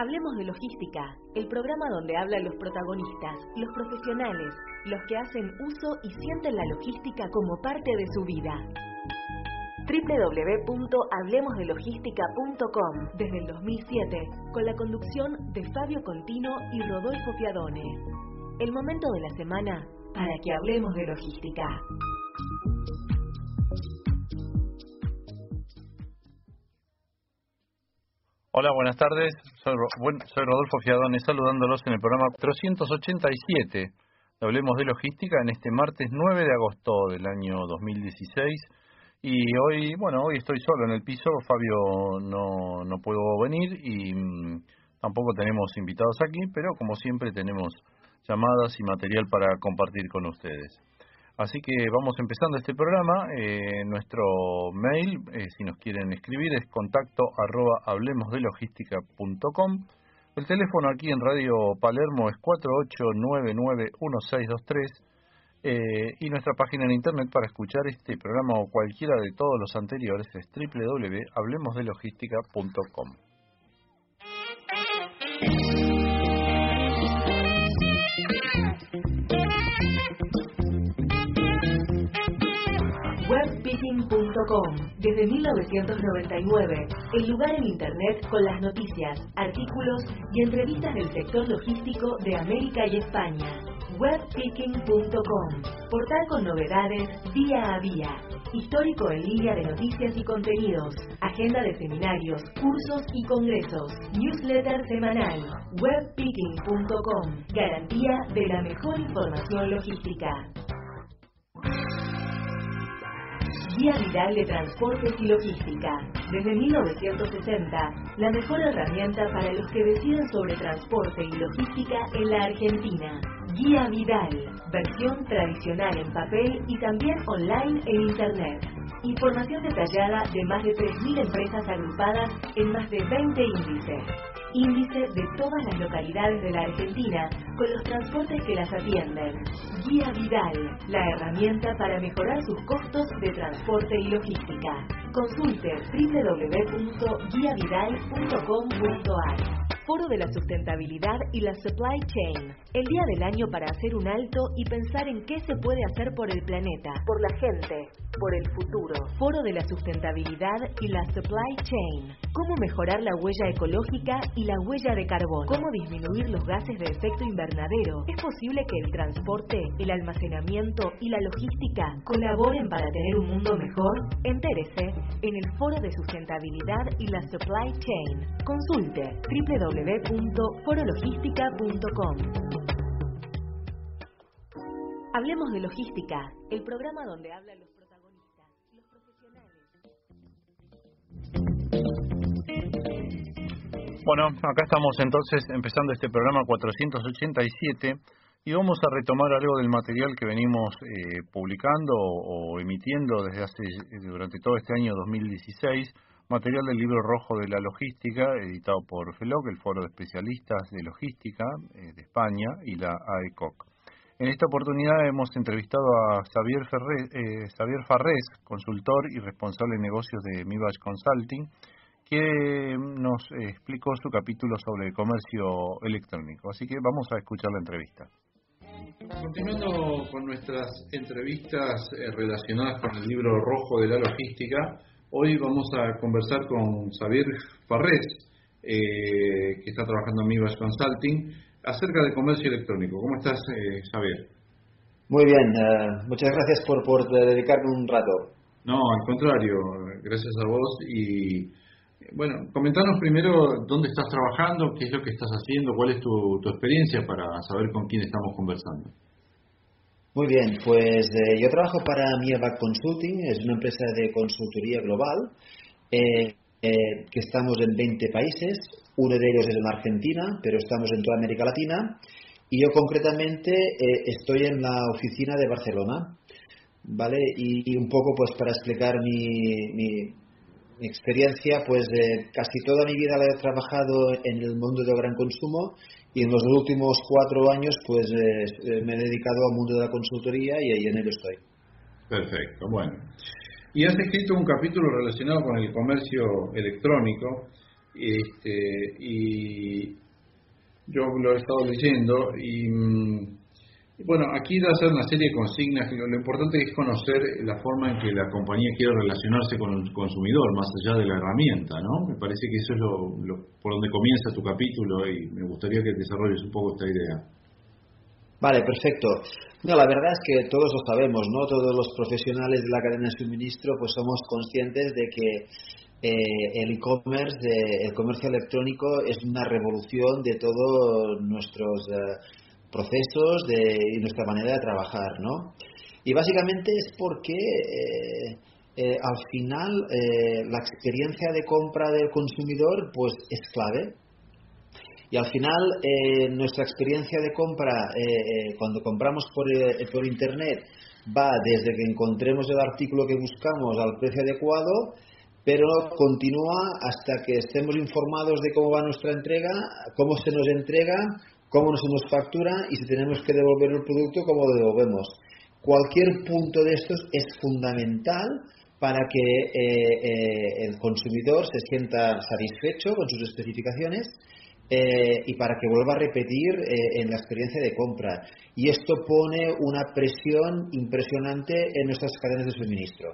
Hablemos de logística, el programa donde hablan los protagonistas, los profesionales, los que hacen uso y sienten la logística como parte de su vida www.hablemosdelogística.com desde el 2007, con la conducción de Fabio Contino y Rodolfo Fiadone. El momento de la semana para que hablemos de logística. Hola, buenas tardes. Soy, soy Rodolfo Fiadone saludándolos en el programa 387 Hablemos de Logística en este martes 9 de agosto del año 2016 y hoy, bueno, hoy estoy solo en el piso, Fabio no, no puedo venir y mm, tampoco tenemos invitados aquí, pero como siempre tenemos llamadas y material para compartir con ustedes. Así que vamos empezando este programa. Eh, nuestro mail, eh, si nos quieren escribir, es contacto arroba hablemosdelogística.com. El teléfono aquí en Radio Palermo es 48991623 eh, y nuestra página en internet para escuchar este programa o cualquiera de todos los anteriores es www.hablemosdelogística.com. Webpicking.com Desde 1999, el lugar en Internet con las noticias, artículos y entrevistas del sector logístico de América y España. Webpicking.com, portal con novedades día a día, histórico en línea de noticias y contenidos, agenda de seminarios, cursos y congresos, newsletter semanal, webpicking.com, garantía de la mejor información logística. Guía Viral de Transportes y Logística. Desde 1960, la mejor herramienta para los que deciden sobre transporte y logística en la Argentina. Guía Vidal, versión tradicional en papel y también online en Internet. Información detallada de más de 3.000 empresas agrupadas en más de 20 índices. Índice de todas las localidades de la Argentina con los transportes que las atienden. Guía Vidal, la herramienta para mejorar sus costos de transporte y logística. Consulte www.guiavidal.com.ar. Foro de la Sustentabilidad y la Supply Chain. El día del año para hacer un alto y pensar en qué se puede hacer por el planeta, por la gente, por el futuro. Foro de la Sustentabilidad y la Supply Chain. Cómo mejorar la huella ecológica y la huella de carbón. Cómo disminuir los gases de efecto invernadero. ¿Es posible que el transporte, el almacenamiento y la logística colaboren para tener un mundo mejor? Entérese en el Foro de Sustentabilidad y la Supply Chain. Consulte www www.forologística.com. Hablemos de logística, el programa donde hablan los protagonistas, los profesionales. Bueno, acá estamos entonces empezando este programa 487 y vamos a retomar algo del material que venimos eh, publicando o, o, emitiendo desde hace durante todo este año 2016 material del libro rojo de la logística, editado por FELOC, el Foro de Especialistas de Logística eh, de España, y la AECOC. En esta oportunidad hemos entrevistado a Xavier, eh, Xavier Farrés, consultor y responsable de negocios de Mibach Consulting, que nos explicó su capítulo sobre comercio electrónico. Así que vamos a escuchar la entrevista. Continuando con nuestras entrevistas eh, relacionadas con el libro rojo de la logística, Hoy vamos a conversar con Xavier Farrés, eh, que está trabajando en Mivas Consulting, acerca del comercio electrónico. ¿Cómo estás, eh, Xavier? Muy bien, uh, muchas gracias por, por dedicarme un rato. No, al contrario, gracias a vos. Y bueno, comentanos primero dónde estás trabajando, qué es lo que estás haciendo, cuál es tu, tu experiencia para saber con quién estamos conversando. Muy bien, pues eh, yo trabajo para Mierback Consulting, es una empresa de consultoría global, eh, eh, que estamos en 20 países, uno de ellos es en Argentina, pero estamos en toda América Latina, y yo concretamente estoy en la oficina de Barcelona, ¿vale? Y, un poco pues para explicar mi, mi experiencia, pues casi toda mi vida la he trabajado en el mundo del gran consumo y en los últimos cuatro años pues eh, me he dedicado al mundo de la consultoría y ahí en ello estoy. Perfecto, bueno. Y has escrito un capítulo relacionado con el comercio electrónico este, y, yo lo he estado leyendo y mm, bueno, aquí da a ser una serie de consignas. Lo, lo, importante es conocer la forma en que la compañía quiere relacionarse con el consumidor, más allá de la herramienta, ¿no? Me parece que eso es lo, por donde comienza tu capítulo y me gustaría que desarrolles un poco esta idea. Vale, perfecto. No, la verdad es que todos lo sabemos, ¿no? Todos los profesionales de la cadena de suministro, pues somos conscientes de que eh, el e-commerce, el comercio electrónico es una revolución de todos nuestros eh, procesos de, y nuestra manera de trabajar, ¿no? Y básicamente es porque eh, eh, al final eh, la experiencia de compra del consumidor pues es clave. Y al final nuestra experiencia de compra cuando compramos por, por internet va desde que encontremos el artículo que buscamos al precio adecuado pero continúa hasta que estemos informados de cómo va nuestra entrega, cómo se nos entrega, cómo se nos factura y si tenemos que devolver el producto, cómo lo devolvemos. Cualquier punto de estos es fundamental para que eh, eh, el consumidor se sienta satisfecho con sus especificaciones eh, y para que vuelva a repetir en la experiencia de compra. Y esto pone una presión impresionante en nuestras cadenas de suministro.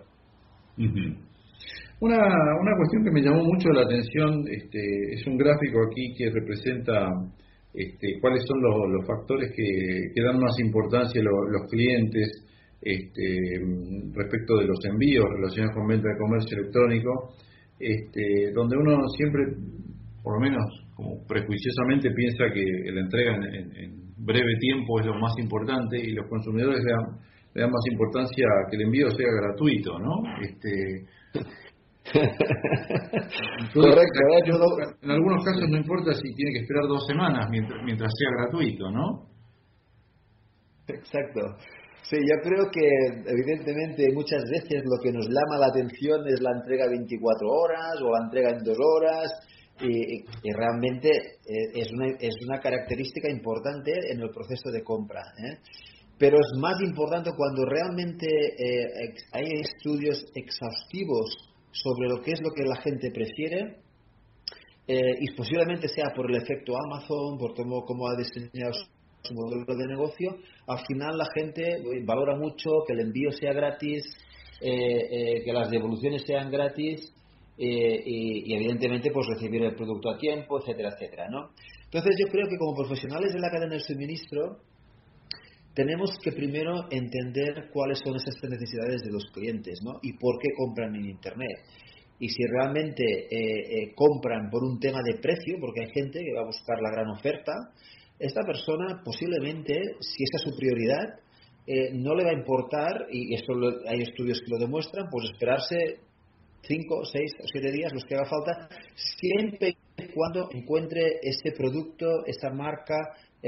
Una, una cuestión que me llamó mucho la atención este, es un gráfico aquí que representa este, cuáles son los, factores que, dan más importancia los clientes este, respecto de los envíos relacionados con venta de comercio electrónico, este, donde uno siempre, por lo menos como prejuiciosamente, piensa que la entrega en, breve tiempo es lo más importante y los consumidores le dan, le dan más importancia a que el envío sea gratuito, ¿no? Este, Correcto. En algunos casos no importa si tiene que esperar dos semanas mientras, sea gratuito, ¿no? Exacto. Sí, yo creo que evidentemente muchas veces lo que nos llama la atención es la entrega 24 horas o la entrega en dos horas y, realmente eh, es una, es una característica importante en el proceso de compra. ¿eh? Pero es más importante cuando realmente eh, hay estudios exhaustivos sobre lo que es lo que la gente prefiere eh, y posiblemente sea por el efecto Amazon, por cómo, cómo ha diseñado su modelo de negocio, al final la gente valora mucho que el envío sea gratis, eh, eh, que las devoluciones sean gratis y, y, evidentemente pues recibir el producto a tiempo, etcétera, etcétera, ¿no? Entonces yo creo que como profesionales de la cadena de suministro tenemos que primero entender cuáles son esas necesidades de los clientes ¿no? y por qué compran en Internet. Y si realmente eh, eh, compran por un tema de precio, porque hay gente que va a buscar la gran oferta, esta persona posiblemente, si esa es su prioridad, eh, no le va a importar, y esto hay estudios que lo demuestran, pues esperarse 5, 6 o 7 días, los que haga falta, siempre cuando encuentre este producto, esta marca,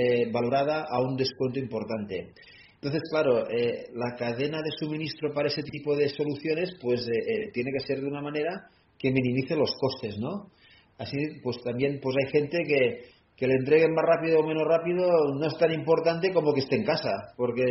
eh, valorada a un descuento importante. Entonces, claro, eh, la cadena de suministro para ese tipo de soluciones, pues eh, tiene que ser de una manera que minimice los costes, ¿no? Así, pues también, pues hay gente que, que le entreguen más rápido o menos rápido no es tan importante como que esté en casa, porque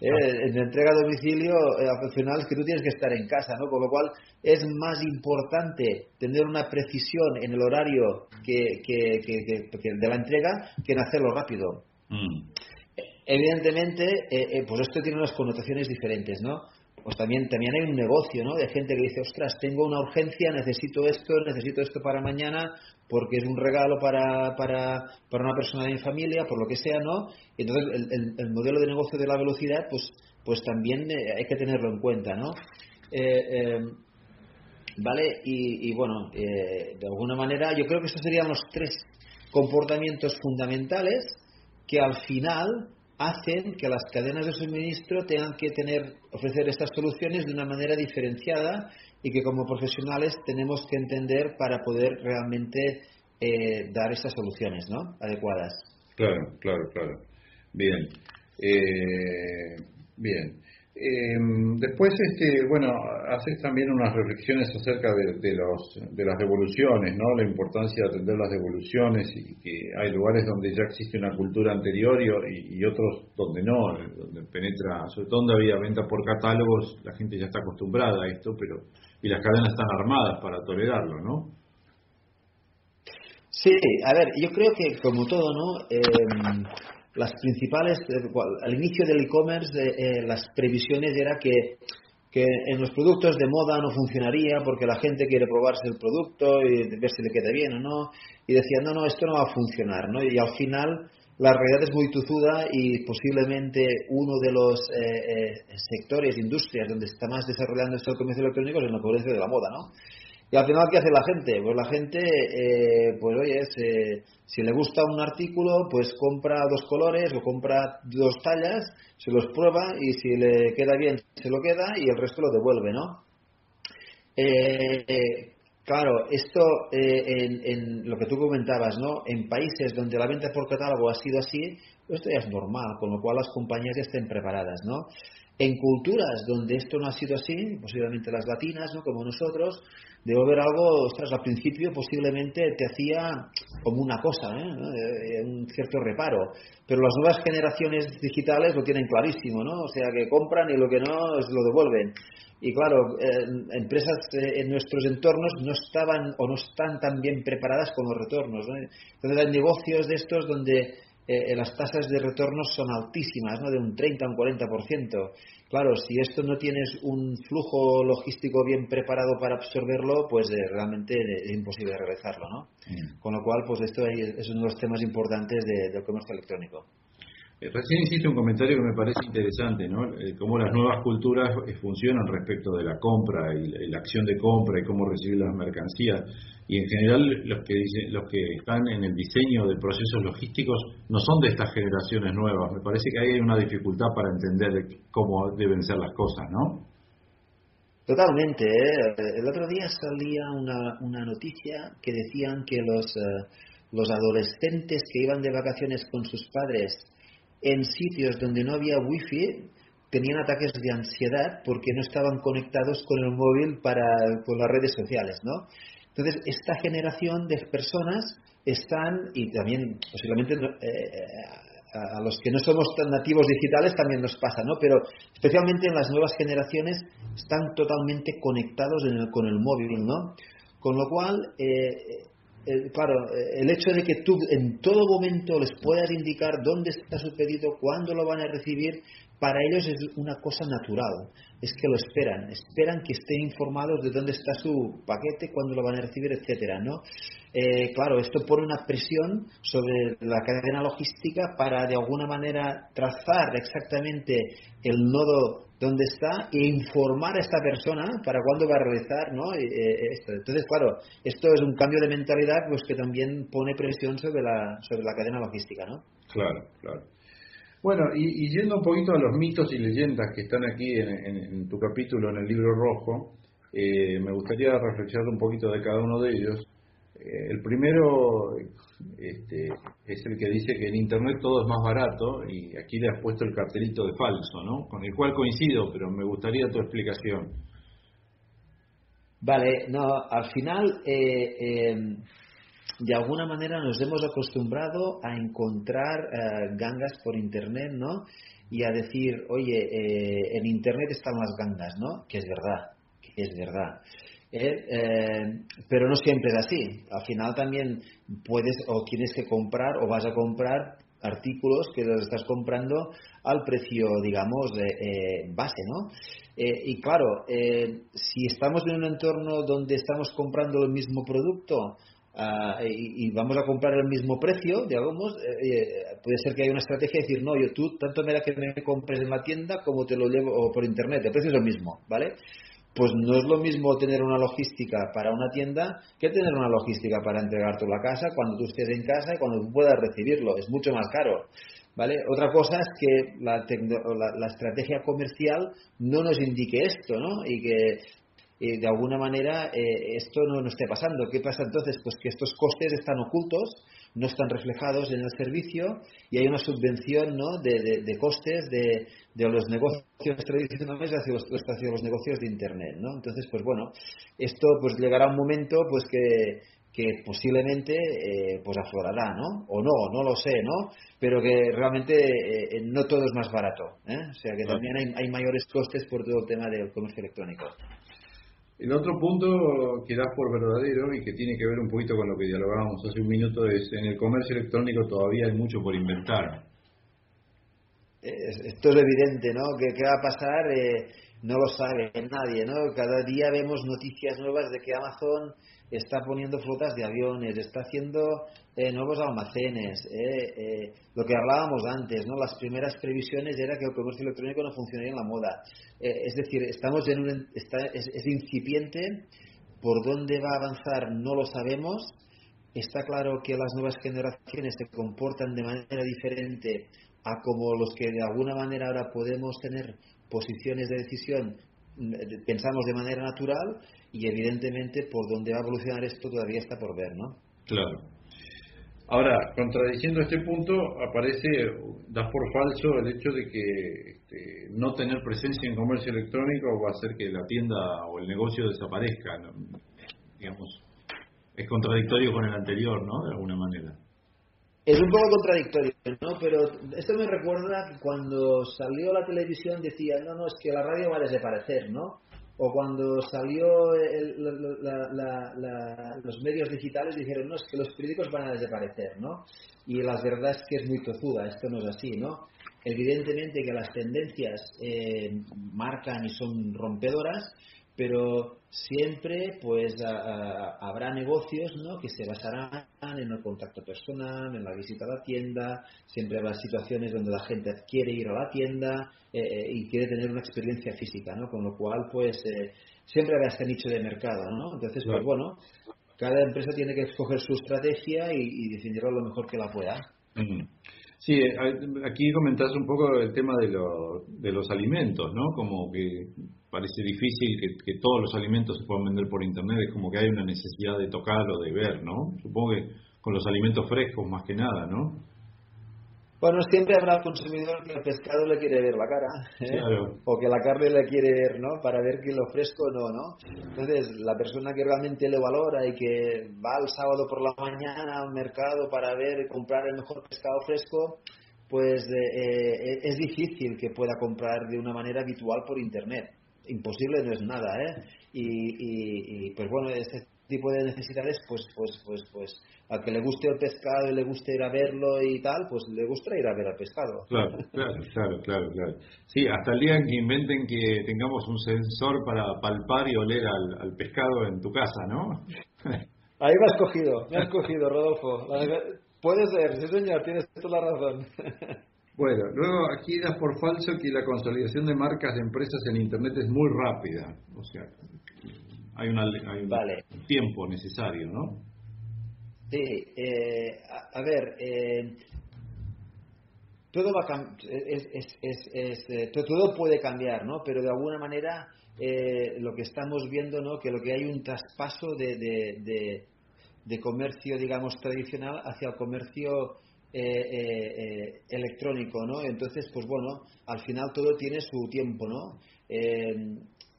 Eh, en entrega a domicilio, eh, al que tú tienes que estar en casa, ¿no? Con lo cual es más importante tener una precisión en el horario que, que, que, de la entrega que en hacerlo rápido. Mm. Evidentemente, eh, pues esto tiene unas connotaciones diferentes, ¿no? Pues también, también hay un negocio, ¿no? De gente que dice, ostras, tengo una urgencia, necesito esto, necesito esto para mañana, porque es un regalo para, para, para una persona de mi familia, por lo que sea, ¿no? Entonces, el, el, modelo de negocio de la velocidad, pues, pues también eh, hay que tenerlo en cuenta, ¿no? Eh, eh, ¿Vale? Y, y bueno, de alguna manera, yo creo que estos serían los tres comportamientos fundamentales que al final hacen que las cadenas de suministro tengan que tener, ofrecer estas soluciones de una manera diferenciada y que como profesionales tenemos que entender para poder realmente eh, dar estas soluciones ¿no? adecuadas. Claro, claro, claro. Bien. Eh, bien. Em, después, este, bueno, haces también unas reflexiones acerca de, las devoluciones, ¿no? La importancia de atender las devoluciones y que hay lugares donde ya existe una cultura anterior y, y, otros donde no, donde penetra, sobre todo donde había venta por catálogos, la gente ya está acostumbrada a esto, pero y las cadenas están armadas para tolerarlo, ¿no? Sí, a ver, yo creo que como todo, ¿no? Em, las principales, eh, al inicio del e-commerce, eh, las previsiones era que, que en los productos de moda no funcionaría porque la gente quiere probarse el producto y ver si le queda bien o no. Y decían, no, no, esto no va a funcionar, ¿no? Y al final la realidad es muy tuzuda y posiblemente uno de los eh, sectores, industrias donde está más desarrollando esto el comercio electrónico es en la pobreza de la moda, ¿no? Y al final, ¿qué hace la gente? Pues la gente, eh, pues oye, si le gusta un artículo, pues compra dos colores o compra dos tallas, se los prueba y si le queda bien, se lo queda y el resto lo devuelve, ¿no? Eh, claro, esto en, en, lo que tú comentabas, ¿no? En países donde la venta por catálogo ha sido así, esto ya es normal, con lo cual las compañías ya estén preparadas, ¿no? En culturas donde esto no ha sido así, posiblemente las latinas, ¿no? como nosotros, debo ver algo, ostras, al principio posiblemente te hacía como una cosa, ¿eh? ¿eh? un cierto reparo. Pero las nuevas generaciones digitales lo tienen clarísimo, ¿no? O sea, que compran y lo que no lo devuelven. Y claro, eh, empresas eh, en nuestros entornos no estaban o no están tan bien preparadas con los retornos. ¿no? Entonces hay negocios de estos donde eh, las tasas de retorno son altísimas, ¿no? de un 30 a un 40%. Claro, si esto no tienes un flujo logístico bien preparado para absorberlo, pues eh, realmente es imposible realizarlo, ¿no? Mm. Con lo cual, pues esto es uno de los temas importantes del comercio electrónico. Eh, recién hiciste un comentario que me parece interesante, ¿no? Eh, cómo las nuevas culturas eh, funcionan respecto de la compra y la acción de compra y cómo recibir las mercancías. Y en general los que dicen, los que están en el diseño de procesos logísticos no son de estas generaciones nuevas. Me parece que ahí hay una dificultad para entender cómo deben ser las cosas, ¿no? Totalmente. El otro día salía una, una noticia que decían que los, los adolescentes que iban de vacaciones con sus padres en sitios donde no había wifi tenían ataques de ansiedad porque no estaban conectados con el móvil para con las redes sociales, ¿no? Entonces esta generación de personas están y también posiblemente eh, a los que no somos tan nativos digitales también nos pasa, ¿no? Pero especialmente en las nuevas generaciones están totalmente conectados con el móvil, ¿no? Con lo cual eh, claro, eh, el hecho de que tú en todo momento les puedas indicar dónde está su pedido, cuándo lo van a recibir, para ellos es una cosa natural. Es que lo esperan, esperan que estén informados de dónde está su paquete, cuándo lo van a recibir, etcétera, ¿no? Eh, claro, esto pone una presión sobre la cadena logística para de alguna manera trazar exactamente el nodo donde está e informar a esta persona para cuándo va a realizar ¿no? Eh, esto. Entonces, claro, esto es un cambio de mentalidad pues que también pone presión sobre la, sobre la cadena logística, ¿no? Claro, claro. Bueno, y, yendo un poquito a los mitos y leyendas que están aquí en, tu capítulo, en el libro rojo, eh, me gustaría reflexionar un poquito de cada uno de ellos. Eh, el primero este, es el que dice que en Internet todo es más barato y aquí le has puesto el cartelito de falso, ¿no? Con el cual coincido, pero me gustaría tu explicación. Vale, no, al final, eh, em, de alguna manera nos hemos acostumbrado a encontrar eh, gangas por Internet, ¿no? Y a decir, oye, en Internet están las gangas, ¿no? Que es verdad, que es verdad. ¿Eh? Eh, pero no siempre es así. Al final también puedes o tienes que comprar o vas a comprar artículos que los estás comprando al precio, digamos, de, eh, base, ¿no? y claro, si estamos en un entorno donde estamos comprando el mismo producto ah, y, vamos a comprar el mismo precio, digamos, puede ser que haya una estrategia de decir, no, yo tú tanto me da que me compres en la tienda como te lo llevo por internet, el precio es el mismo, ¿vale? Pues no es lo mismo tener una logística para una tienda que tener una logística para entregarte la casa cuando tú estés en casa y cuando tú puedas recibirlo. Es mucho más caro. ¿Vale? Otra cosa es que la, la, estrategia comercial no nos indique esto, ¿no? Y que de alguna manera eh, esto no, no esté pasando. ¿Qué pasa entonces? Pues que estos costes están ocultos no están reflejados en el servicio y hay una subvención ¿no? de, de, costes de, de, los negocios tradicionales hacia los, hacia los negocios de Internet. ¿no? Entonces, pues bueno, esto pues llegará un momento pues que, que posiblemente eh, pues aflorará, ¿no? O no, no lo sé, ¿no? Pero que realmente eh, no todo es más barato, ¿eh? O sea que también hay, hay mayores costes por todo el tema del comercio electrónico. El otro punto que das por verdadero y que tiene que ver un poquito con lo que dialogábamos hace un minuto es en el comercio electrónico todavía hay mucho por inventar. Esto es evidente, ¿no? ¿Qué, va a pasar? Eh, no lo sabe nadie, ¿no? Cada día vemos noticias nuevas de que Amazon está poniendo flotas de aviones, está haciendo eh, nuevos almacenes, eh, eh, lo que hablábamos antes, ¿no? Las primeras previsiones era que el comercio electrónico no funcionaría en la moda. es decir, estamos en un, está, es, es incipiente, por dónde va a avanzar no lo sabemos. Está claro que las nuevas generaciones se comportan de manera diferente a como los que de alguna manera ahora podemos tener posiciones de decisión mm, pensamos de manera natural y evidentemente por dónde va a evolucionar esto todavía está por ver, ¿no? Claro. Ahora, contradiciendo este punto, aparece, das por falso el hecho de que este, no tener presencia en comercio electrónico va a hacer que la tienda o el negocio desaparezca. Digamos, es contradictorio con el anterior, ¿no? De alguna manera. Es un poco contradictorio, ¿no? Pero esto me recuerda cuando salió la televisión decía, no, no, es que la radio va a desaparecer, ¿no? O cuando salió los medios digitales dijeron, no, es que los periódicos van a desaparecer, ¿no? Y la verdad es que es muy tozuda, esto no es así, ¿no? Evidentemente que las tendencias eh, marcan y son rompedoras, pero siempre pues habrá negocios ¿no? que se basarán en el contacto personal, en la visita a la tienda, siempre habrá situaciones donde la gente quiere ir a la tienda eh, eh, y quiere tener una experiencia física, ¿no? con lo cual pues eh, siempre habrá este nicho de mercado, ¿no? entonces pues bueno, cada empresa tiene que escoger su estrategia y, y definirlo lo mejor que la pueda. Sí, aquí comentás un poco el tema de, de los alimentos, ¿no? Como que parece difícil que, todos los alimentos se puedan vender por internet, es como que hay una necesidad de tocar o de ver, ¿no? Supongo que con los alimentos frescos más que nada, ¿no? Bueno, siempre habrá consumidor que el pescado le quiere ver la cara, ¿eh? o que la carne le quiere ver, ¿no? Para ver que lo fresco no, ¿no? Entonces, la persona que realmente le valora y que va el sábado por la mañana al mercado para ver y comprar el mejor pescado fresco, pues eh, eh, es difícil que pueda comprar de una manera habitual por internet. Imposible no es nada, ¿eh? Y, y, y pues bueno, ese tipo de necesidades, pues, pues, pues, pues, al que le guste el pescado y le guste ir a verlo y tal, pues le gusta ir a ver al pescado. Claro, claro, claro, claro, claro. Sí, hasta el día en que inventen que tengamos un sensor para palpar y oler al, pescado en tu casa, ¿no? Ahí me has cogido, me has cogido, Rodolfo. Puede ser, sí señor, tienes toda la razón. Bueno, luego aquí das por falso que la consolidación de marcas de empresas en Internet es muy rápida. O sea, hay, una, un tiempo necesario, ¿no? Sí, eh, a, ver, eh, todo va es, es, es, eh, todo puede cambiar, ¿no? Pero de alguna manera lo que estamos viendo, ¿no? Que lo que hay un traspaso de, de, de, comercio, digamos, tradicional hacia el comercio electrónico, ¿no? Entonces, pues bueno, al final todo tiene su tiempo, ¿no?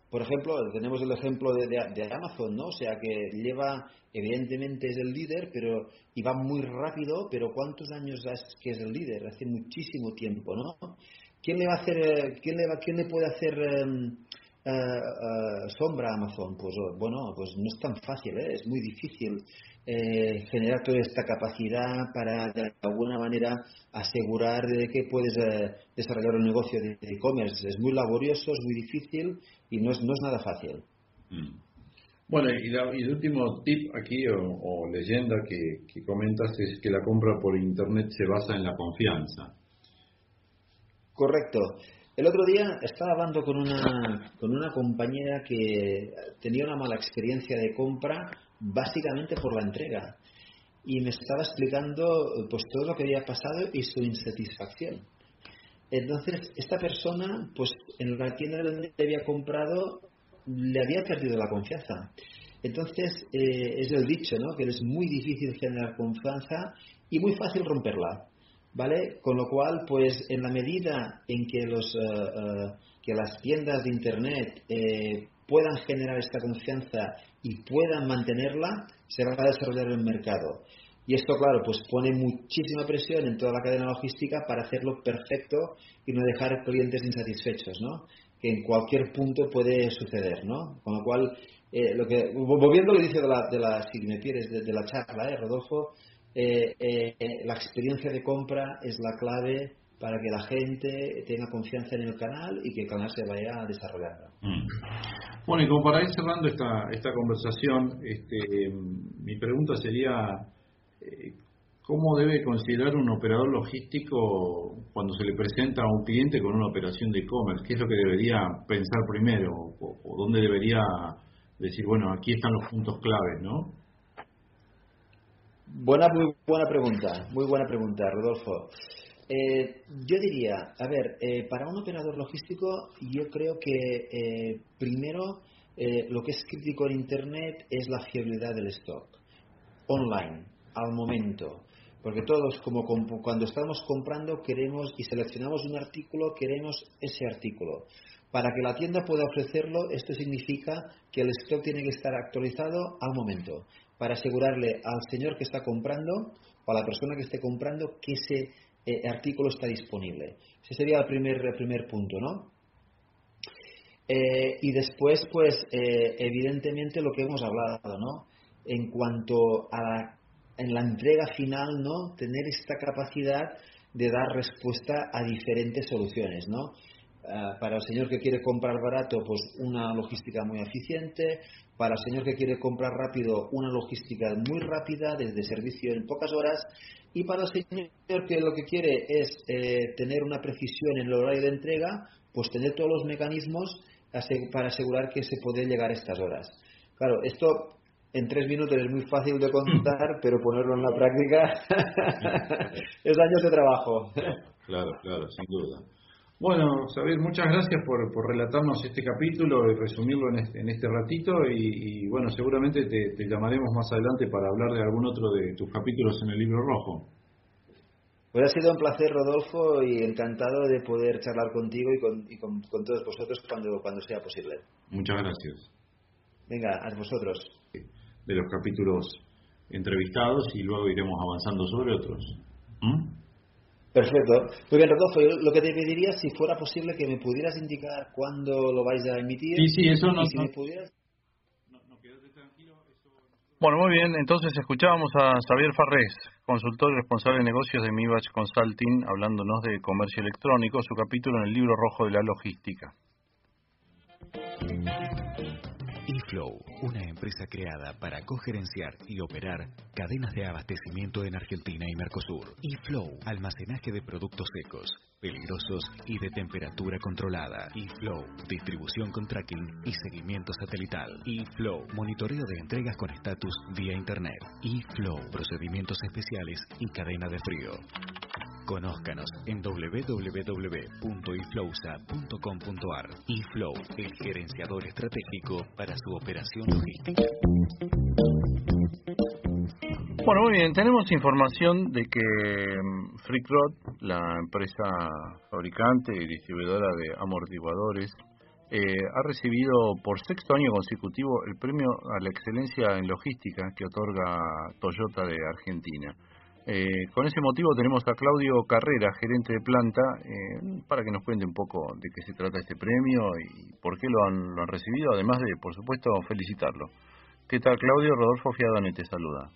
Por ejemplo, tenemos el ejemplo de, Amazon, ¿no? O sea, que lleva, evidentemente es el líder, pero y va muy rápido, pero ¿cuántos años es que es el líder? Hace muchísimo tiempo, ¿no? ¿Quién le va a hacer, eh, quién le, va, quién le puede hacer em, eh, eh, sombra a Amazon? Pues bueno, pues no es tan fácil, es muy difícil generar toda esta capacidad para de alguna manera asegurar de que puedes desarrollar un negocio de e-commerce. Es muy laborioso, es muy difícil y no es, no es nada fácil. Mm. Bueno, y, el último tip aquí o, leyenda que, que, comentas es que la compra por Internet se basa en la confianza. Correcto. El otro día estaba hablando con una, con una compañera que tenía una mala experiencia de compra básicamente por la entrega y me estaba explicando pues todo lo que había pasado y su insatisfacción. Entonces, esta persona, pues en la tienda donde había comprado, le había perdido la confianza. Entonces, eh, es el dicho, ¿no? Que es muy difícil generar confianza y muy fácil romperla, ¿vale? Con lo cual, pues en la medida en que, los, eh, eh, que las tiendas de Internet puedan generar esta confianza y puedan mantenerla, se va a desarrollar el mercado. Y esto, claro, pues pone muchísima presión en toda la cadena logística para hacerlo perfecto y no dejar clientes insatisfechos, ¿no? Que en cualquier punto puede suceder, ¿no? Con lo cual, eh, lo que, volviendo de la, de la, si me de, la charla, eh, Rodolfo, eh, eh, la experiencia de compra es la clave para que la gente tenga confianza en el canal y que el canal se vaya desarrollando. Mm. Bueno, y como para ir cerrando esta, esta conversación, este, mi pregunta sería, ¿cómo debe considerar un operador logístico cuando se le presenta a un cliente con una operación de e-commerce? ¿Qué es lo que debería pensar primero o dónde debería decir, bueno, aquí están los puntos claves, ¿no? Buena, muy buena pregunta, muy buena pregunta, Rodolfo. Eh, yo diría, a ver, eh, para un operador logístico, yo creo que eh, primero lo que es crítico en Internet es la fiabilidad del stock, online, al momento. Porque todos, como cuando estamos comprando, queremos y seleccionamos un artículo, queremos ese artículo. Para que la tienda pueda ofrecerlo, esto significa que el stock tiene que estar actualizado al momento, para asegurarle al señor que está comprando o a la persona que esté comprando que ese eh, artículo está disponible. Ese sería el primer, primer punto, ¿no? Eh, y después, pues, eh, evidentemente lo que hemos hablado, ¿no? En cuanto a en la entrega final, ¿no? Tener esta capacidad de dar respuesta a diferentes soluciones, ¿no? Eh, para el señor que quiere comprar barato, pues una logística muy eficiente. Para el señor que quiere comprar rápido, una logística muy rápida, desde servicio en pocas horas. Y para el señor que lo que quiere es eh, tener una precisión en el horario de entrega, pues tener todos los mecanismos para asegurar que se puede llegar a estas horas. Claro, esto en tres minutos es muy fácil de contar, pero ponerlo en la práctica es años de trabajo. Claro, claro, sin duda. Bueno, Xavier, muchas gracias por, relatarnos este capítulo y resumirlo en este, en este ratito y, bueno, seguramente te, llamaremos más adelante para hablar de algún otro de tus capítulos en el libro rojo. Pues ha sido un placer, Rodolfo, y encantado de poder charlar contigo y con, y con, todos vosotros cuando, cuando sea posible. Muchas gracias. Venga, a vosotros. De los capítulos entrevistados y luego iremos avanzando sobre otros. ¿Mm? Perfecto. Muy bien, Rodolfo, lo que te pediría, si fuera posible, que me pudieras indicar cuándo lo vais a emitir. Sí, sí, eso no. Si me pudieras... Bueno, muy bien. Entonces escuchábamos a Xavier Farrés, consultor y responsable de negocios de Mibach Consulting, hablándonos de comercio electrónico, su capítulo en el libro rojo de la logística. eFlow, una empresa creada para cogerenciar y operar cadenas de abastecimiento en Argentina y Mercosur. eFlow, almacenaje de productos secos, peligrosos y de temperatura controlada. eFlow, distribución con tracking y seguimiento satelital. eFlow, monitoreo de entregas con estatus vía internet. eFlow, procedimientos especiales y cadena de frío. Conózcanos en www.iflowsa.com.ar. eFlow, el gerenciador estratégico para su operación logística. Bueno, muy bien, tenemos información de que mm, Freakrod, la empresa fabricante y distribuidora de amortiguadores, eh, ha recibido por sexto año consecutivo el premio a la excelencia en logística que otorga Toyota de Argentina. Eh, con ese motivo tenemos a Claudio Carrera, gerente de planta, eh, para que nos cuente un poco de qué se trata este premio y por qué lo han, lo han recibido, además de, por supuesto, felicitarlo. ¿Qué tal, Claudio? Rodolfo Fiadone te saluda.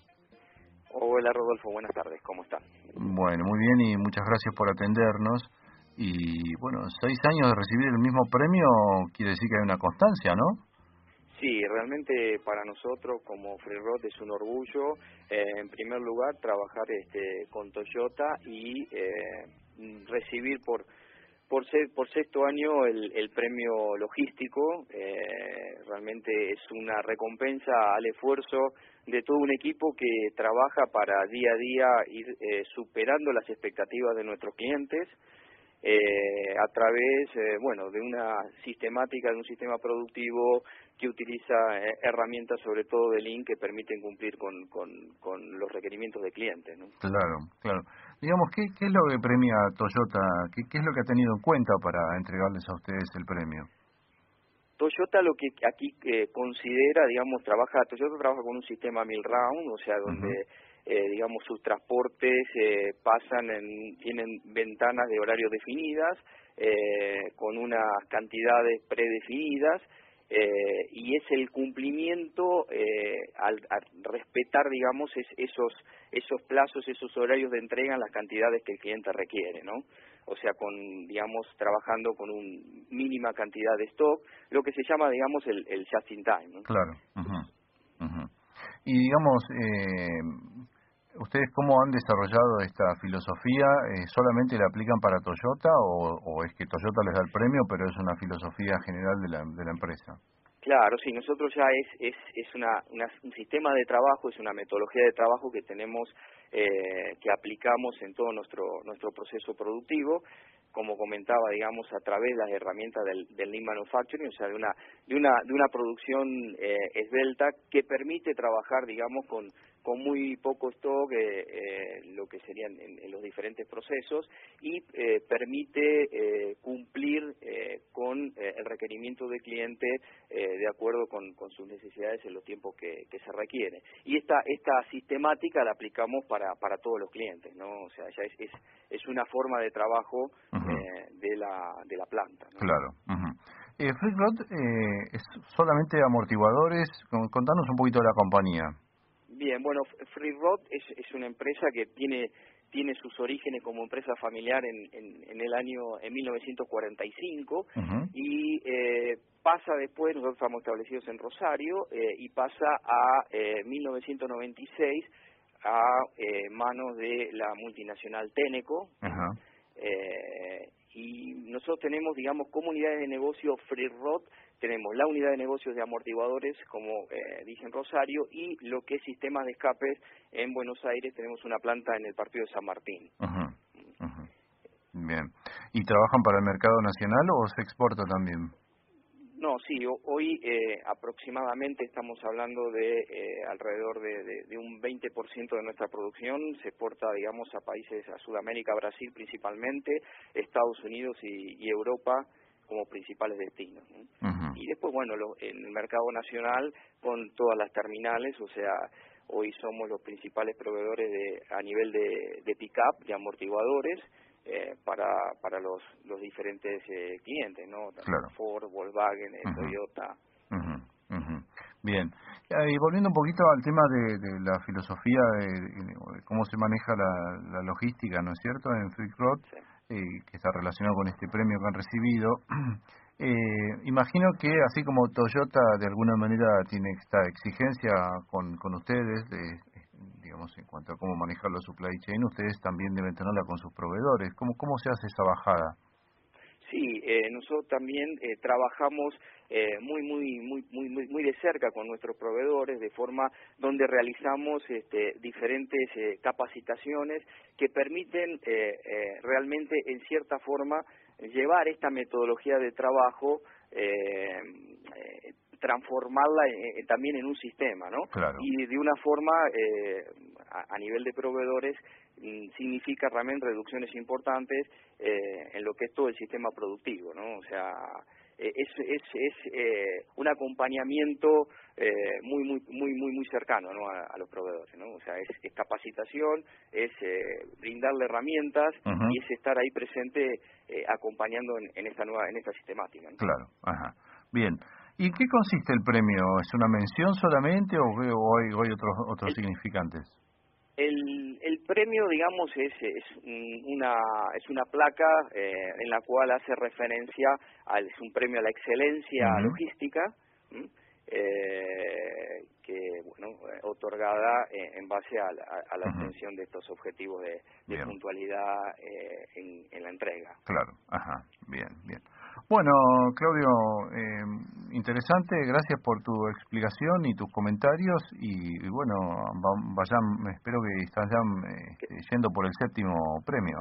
Hola, Rodolfo, buenas tardes, ¿cómo están? Bueno, muy bien y muchas gracias por atendernos. Y bueno, seis años de recibir el mismo premio quiere decir que hay una constancia, ¿no? Sí, realmente para nosotros como Freerot es un orgullo, eh, en primer lugar, trabajar este, con Toyota y eh, recibir por por ser por sexto año el, el premio logístico eh, realmente es una recompensa al esfuerzo de todo un equipo que trabaja para día a día ir eh, superando las expectativas de nuestros clientes eh, a través, eh, bueno, de una sistemática, de un sistema productivo que utiliza eh, herramientas, sobre todo de Lean, que permiten cumplir con, con, los requerimientos de clientes. ¿no? Claro, claro. Digamos, ¿qué, ¿qué es lo que premia Toyota? ¿Qué, ¿Qué es lo que ha tenido en cuenta para entregarles a ustedes el premio? Toyota lo que aquí considera, digamos, trabaja, Toyota trabaja con un sistema mil round, o sea, donde eh, digamos, sus transportes eh, pasan en, tienen ventanas de horario definidas, eh, con unas cantidades predefinidas, eh, y es el cumplimiento eh, al, respetar, digamos, esos esos plazos, esos horarios de entrega en las cantidades que el cliente requiere, ¿no? O sea, con, digamos, trabajando con una mínima cantidad de stock, lo que se llama, digamos, el, el just in time. Claro. Y digamos, eh, ¿Ustedes cómo han desarrollado esta filosofía? Eh, ¿Solamente la aplican para Toyota o, es que Toyota les da el premio, pero es una filosofía general de la, de la empresa? Claro, sí, nosotros ya es, es, es una, un sistema de trabajo, es una metodología de trabajo que tenemos, eh, que aplicamos en todo nuestro, nuestro proceso productivo, como comentaba, digamos, a través de las herramientas del, del Lean Manufacturing, o sea, de una, de una, de una producción eh, esbelta que permite trabajar, digamos, con, con muy poco stock, eh, eh, lo que serían en, los diferentes procesos, y eh, permite eh, cumplir eh, con el requerimiento del cliente de acuerdo con, con, sus necesidades en los tiempos que, que, se requiere. Y esta, esta sistemática la aplicamos para, para todos los clientes, ¿no? O sea, ya es, es, es una forma de trabajo de, la, de la planta. Claro. Uh eh, es solamente amortiguadores. Contanos un poquito de la compañía. Bien, bueno, Free Rod es, es una empresa que tiene tiene sus orígenes como empresa familiar en, en, el año en 1945 y eh, pasa después nosotros estamos establecidos en Rosario eh, y pasa a eh, 1996 a eh, manos de la multinacional Teneco. Eh, y nosotros tenemos digamos comunidades de negocio Free Rod tenemos la unidad de negocios de amortiguadores, como eh, dije en Rosario, y lo que es sistemas de escapes en Buenos Aires, tenemos una planta en el partido de San Martín. Bien. ¿Y trabajan para el mercado nacional o se exporta también? No, sí, hoy eh, aproximadamente estamos hablando de eh, alrededor de, de, un 20% de nuestra producción se exporta, digamos, a países, a Sudamérica, Brasil principalmente, Estados Unidos y Europa, como principales destinos. Y después, bueno, en el mercado nacional con todas las terminales, o sea, hoy somos los principales proveedores de, a nivel de, de pick-up, de amortiguadores, eh, para, para los, los diferentes eh, clientes, ¿no? Ford, Volkswagen, eh, Toyota. Bien. Y volviendo un poquito al tema de, de la filosofía de, cómo se maneja la, la, logística, ¿no es cierto?, en Free Road. Eh, que está relacionado con este premio que han recibido. Eh, imagino que así como Toyota de alguna manera tiene esta exigencia con, con ustedes, de, digamos, en cuanto a cómo manejar la supply chain, ustedes también deben tenerla con sus proveedores. ¿Cómo, cómo se hace esa bajada? Sí, eh, nosotros también eh, trabajamos eh, muy, muy, muy, muy, muy, de cerca con nuestros proveedores, de forma donde realizamos este, diferentes eh, capacitaciones que permiten eh, eh, realmente, en cierta forma, llevar esta metodología de trabajo eh, transformarla también en un sistema, ¿no? Y de una forma, eh, a, nivel de proveedores, significa realmente reducciones importantes eh, en lo que es todo el sistema productivo, ¿no? O sea, eh, es, es, es eh, un acompañamiento eh, muy muy muy muy muy cercano ¿no? a, los proveedores no o sea es, capacitación es eh, brindarle herramientas y es estar ahí presente eh, acompañando en, en, esta nueva en esta sistemática claro ajá bien ¿Y qué consiste el premio? ¿Es una mención solamente o, hay, hay otros otros significantes? El, el premio, digamos, es, es una es una placa eh, en la cual hace referencia al es un premio a la excelencia logística eh, que bueno eh, otorgada en base a, a, la obtención de estos objetivos de, de puntualidad eh, en, en la entrega. Claro, ajá, bien, bien. Bueno, Claudio, eh, interesante, gracias por tu explicación y tus comentarios y, bueno, vayan, espero que estén eh, yendo por el séptimo premio.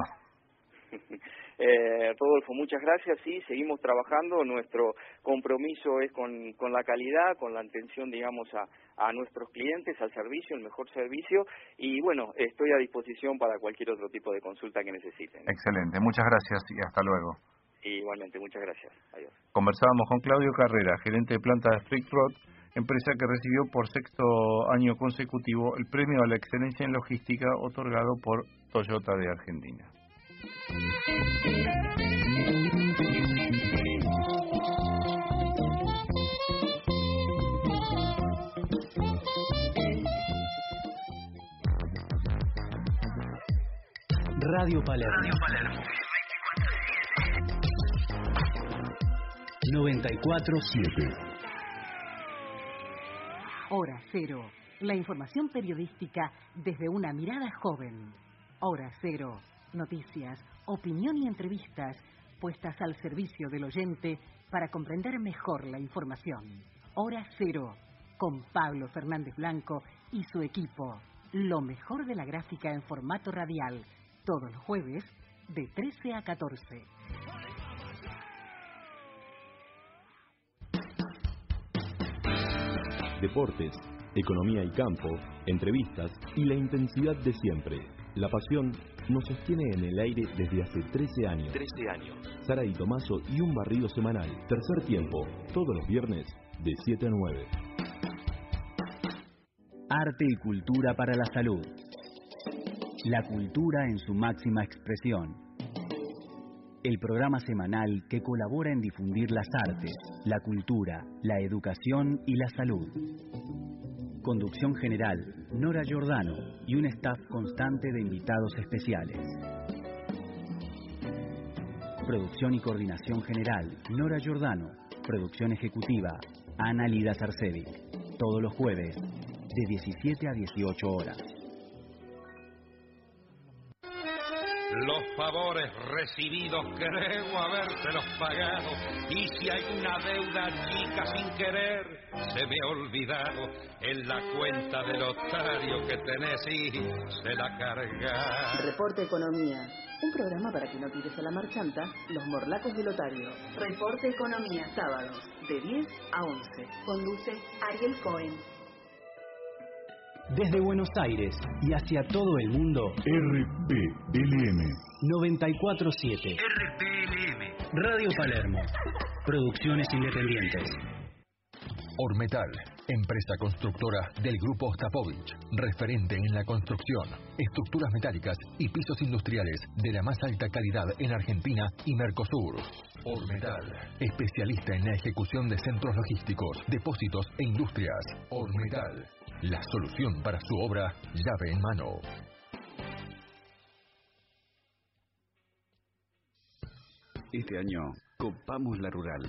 Eh, Rodolfo, muchas gracias. Sí, seguimos trabajando. Nuestro compromiso es con, con la calidad, con la atención, digamos, a, a nuestros clientes, al servicio, el mejor servicio. Y bueno, estoy a disposición para cualquier otro tipo de consulta que necesiten. Excelente, muchas gracias y hasta luego. Igualmente, muchas gracias. Adiós. Conversábamos con Claudio Carrera, gerente de planta de Freak Road, empresa que recibió por sexto año consecutivo el premio a la excelencia en logística otorgado por Toyota de Argentina. Radio Palermo. Radio Palermo. 947. Hora Cero. La información periodística desde una mirada joven. Hora Cero. Noticias, opinión y entrevistas puestas al servicio del oyente para comprender mejor la información. Hora Cero. Con Pablo Fernández Blanco y su equipo. Lo mejor de la gráfica en formato radial. Todos los jueves de 13 a 14. Deportes, economía y campo, entrevistas y la intensidad de siempre. La pasión nos sostiene en el aire desde hace 13 años. 13 años. Sara y Tomaso y un barrido semanal. Tercer tiempo, todos los viernes de 7 a 9. Arte y cultura para la salud. La cultura en su máxima expresión. El programa semanal que colabora en difundir las artes, la cultura, la educación y la salud. Conducción general, Nora Giordano y un staff constante de invitados especiales. Producción y coordinación general, Nora Giordano. Producción ejecutiva, Ana Lida Sarcevic. Todos los jueves, de 17 a 18 horas. Los favores recibidos creo habérselos pagado y si hay una deuda chica sin querer se me ha olvidado en la cuenta del otario que tenés y se la carga. Reporte Economía. Un programa para que no tires a la marchanta los morlacos del otario. Reporte Economía, sábados, de 10 a 11. Conduce Ariel Cohen. Desde Buenos Aires y hacia todo el mundo, RPLM 947. RPLM. Radio Palermo. Producciones independientes. Ormetal, empresa constructora del grupo Ostapovich, referente en la construcción, estructuras metálicas y pisos industriales de la más alta calidad en Argentina y Mercosur. Ormetal, especialista en la ejecución de centros logísticos, depósitos e industrias. Ormetal, la solución para su obra llave en mano. Este año, copamos la rural.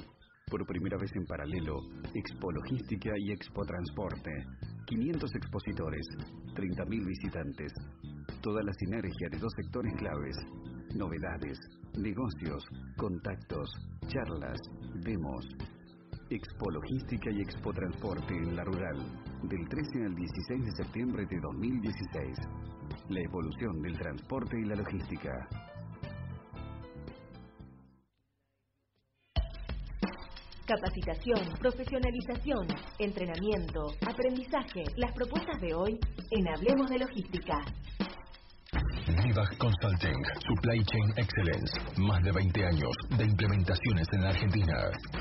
Por primera vez en paralelo, Expo Logística y Expo Transporte. 500 expositores, 30.000 visitantes. Toda la sinergia de dos sectores claves. Novedades, negocios, contactos, charlas, demos. Expo Logística y Expo Transporte en la Rural, del 13 al 16 de septiembre de 2016. La evolución del transporte y la logística. Capacitación, profesionalización, entrenamiento, aprendizaje. Las propuestas de hoy en Hablemos de Logística. Nivag Consulting, Supply Chain Excellence. Más de 20 años de implementaciones en la Argentina.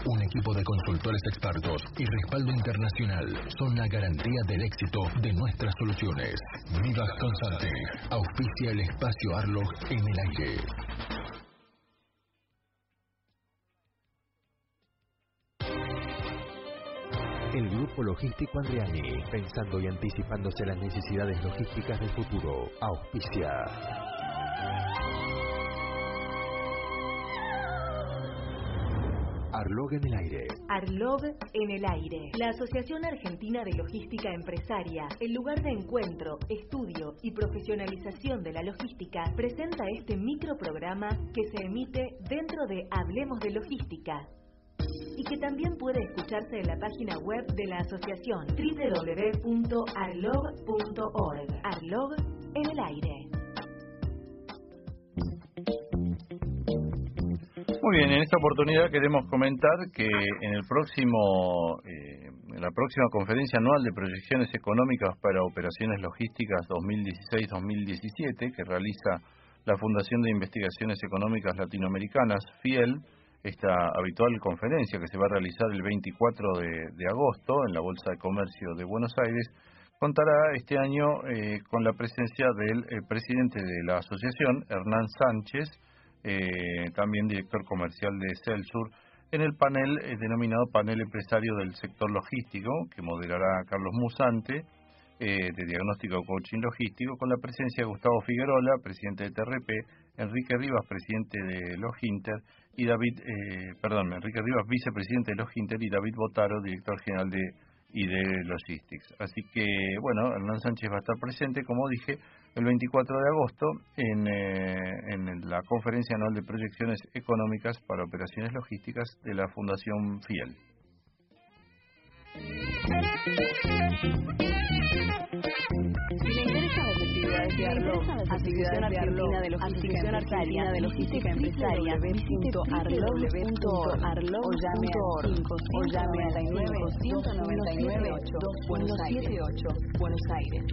Un equipo de consultores expertos y respaldo internacional son la garantía del éxito de nuestras soluciones. Nivag Consulting auspicia el espacio Arlog en el aire. Logístico Andriani, pensando y anticipándose las necesidades logísticas del futuro, auspicia. Arlog en el aire. Arlog en el aire. La Asociación Argentina de Logística Empresaria, el lugar de encuentro, estudio y profesionalización de la logística, presenta este microprograma que se emite dentro de Hablemos de Logística y que también puede escucharse en la página web de la asociación www.arlog.org. Arlog en el aire. Muy bien, en esta oportunidad queremos comentar que en el próximo, eh, en la próxima conferencia anual de proyecciones económicas para operaciones logísticas 2016-2017 que realiza la Fundación de Investigaciones Económicas Latinoamericanas, FIEL, esta habitual conferencia que se va a realizar el 24 de, agosto en la Bolsa de Comercio de Buenos Aires, contará este año eh, con la presencia del eh, presidente de la asociación, Hernán Sánchez, eh, también director comercial de Celsur, en el panel denominado Panel Empresario del Sector Logístico, que moderará Carlos Musante, de diagnóstico coaching logístico, con la presencia de Gustavo Figueroa, presidente de TRP, Enrique Rivas, presidente de Loginter, y David, eh, perdón, Enrique Rivas, vicepresidente de Loginter, y David Botaro, director general de de Logistics. Así que, bueno, Hernán Sánchez va a estar presente, como dije, el 24 de agosto eh, en la Conferencia Anual de Proyecciones Económicas para Operaciones Logísticas de la Fundación FIEL. Asociación Argentina de Logística Empresaria, de Logística Empresaria, o llame al 199 Buenos Aires. Buenos Aires.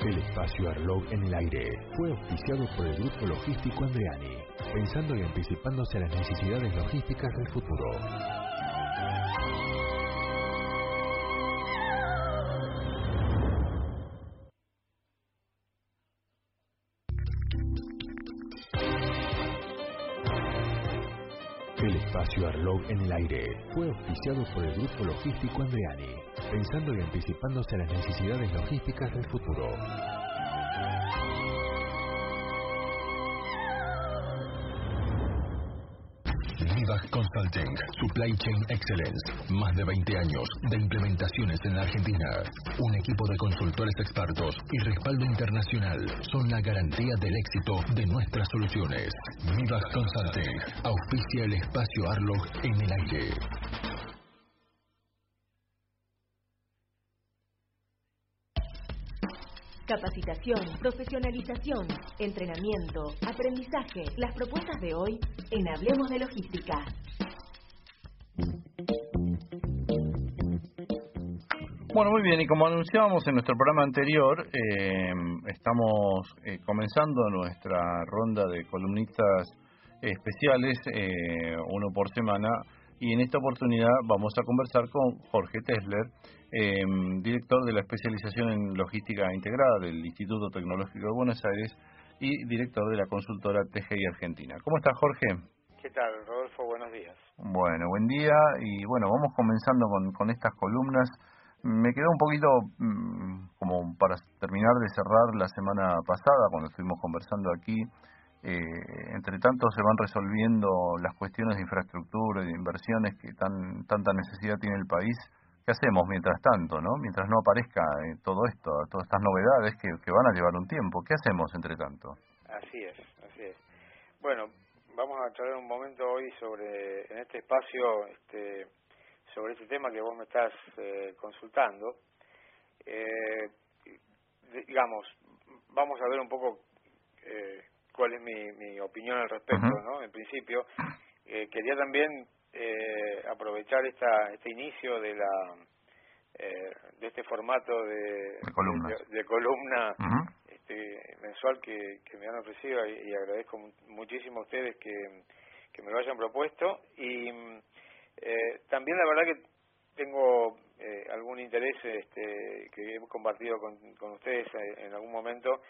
El espacio Arlog en el aire fue auspiciado por el Grupo Logístico Andreani, pensando y anticipándose a las necesidades logísticas del futuro. Arlog en el aire fue auspiciado por el Grupo Logístico Andreani, pensando y anticipándose a las necesidades logísticas del futuro. Consulting, Supply Chain Excellence, más de 20 años de implementaciones en la Argentina. Un equipo de consultores expertos y respaldo internacional son la garantía del éxito de nuestras soluciones. Mivag Consulting, auspicia el espacio Arlog en el aire. Capacitación, profesionalización, entrenamiento, aprendizaje. Las propuestas de hoy en Hablemos de Logística. Bueno, muy bien, y como anunciábamos en nuestro programa anterior, eh, estamos eh, comenzando nuestra ronda de columnistas especiales, eh, uno por semana, y en esta oportunidad vamos a conversar con Jorge Tesler, eh, director de la especialización en logística integrada del Instituto Tecnológico de Buenos Aires y director de la consultora TGI Argentina. ¿Cómo estás, Jorge? ¿Qué tal, Rodolfo? Buenos días. Bueno, buen día y bueno, vamos comenzando con, con estas columnas. Me quedó un poquito mm, como para terminar de cerrar la semana pasada cuando estuvimos conversando aquí. Eh, entre tanto se van resolviendo las cuestiones de infraestructura y de inversiones que tan tanta necesidad tiene el país. ¿Qué hacemos mientras tanto, no? Mientras no aparezca eh, todo esto, todas estas novedades que, que van a llevar un tiempo. ¿Qué hacemos entre tanto? Así es, así es. Bueno, vamos a charlar un momento hoy sobre, en este espacio, este, sobre este tema que vos me estás eh, consultando. Eh, digamos, vamos a ver un poco eh, cuál es mi, mi opinión al respecto. ¿no? En principio, eh, quería también eh, aprovechar esta, este inicio de la eh, de este formato de, De columnas. de- de columna este, mensual que, que me han ofrecido y, y agradezco mu- muchísimo a ustedes que, que me lo hayan propuesto y eh, también la verdad que tengo eh, algún interés este, que hemos compartido con, con ustedes eh, en algún momento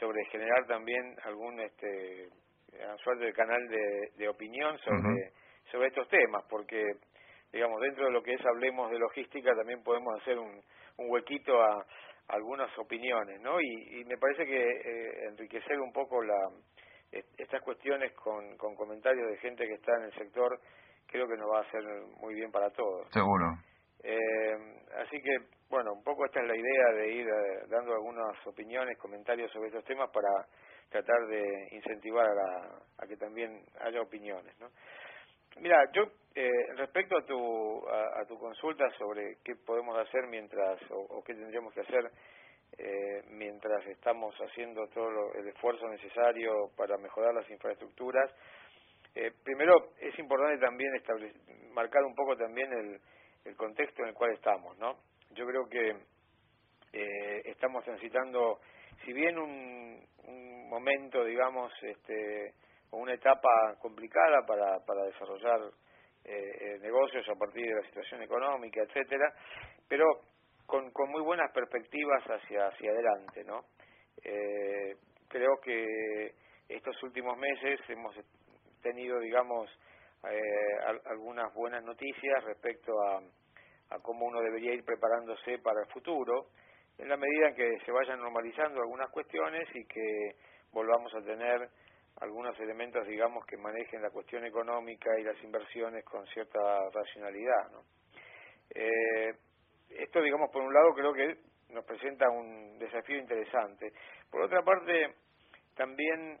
sobre generar también algún este suerte de canal de, de opinión sobre sobre estos temas porque digamos dentro de lo que es hablemos de logística también podemos hacer un, un huequito a, a algunas opiniones no y, y me parece que eh, enriquecer un poco la est- estas cuestiones con, con comentarios de gente que está en el sector creo que nos va a hacer muy bien para todos. Seguro. eh, así que, bueno, un poco esta es la idea de ir eh, dando algunas opiniones, comentarios sobre estos temas para tratar de incentivar a, a que también haya opiniones, ¿no? Mira, yo eh, respecto a tu a, tu consulta sobre qué podemos hacer mientras o, qué tendríamos que hacer eh, mientras estamos haciendo todo lo- el esfuerzo necesario para mejorar las infraestructuras, eh, primero es importante también marcar un poco también el, el contexto en el cual estamos, ¿no? Yo creo que eh, estamos transitando, si bien un, momento, digamos, este, o una etapa complicada para, para desarrollar eh, eh, negocios a partir de la situación económica, etcétera, pero con, con muy buenas perspectivas hacia hacia adelante, ¿no? Eh, creo que estos últimos meses hemos tenido, digamos, eh, al- algunas buenas noticias respecto a, a cómo uno debería ir preparándose para el futuro, en la medida en que se vayan normalizando algunas cuestiones y que volvamos a tener algunos elementos, digamos, que manejen la cuestión económica y las inversiones con cierta racionalidad. ¿no? Eh, esto, digamos, por un lado creo que nos presenta un desafío interesante. Por otra parte, también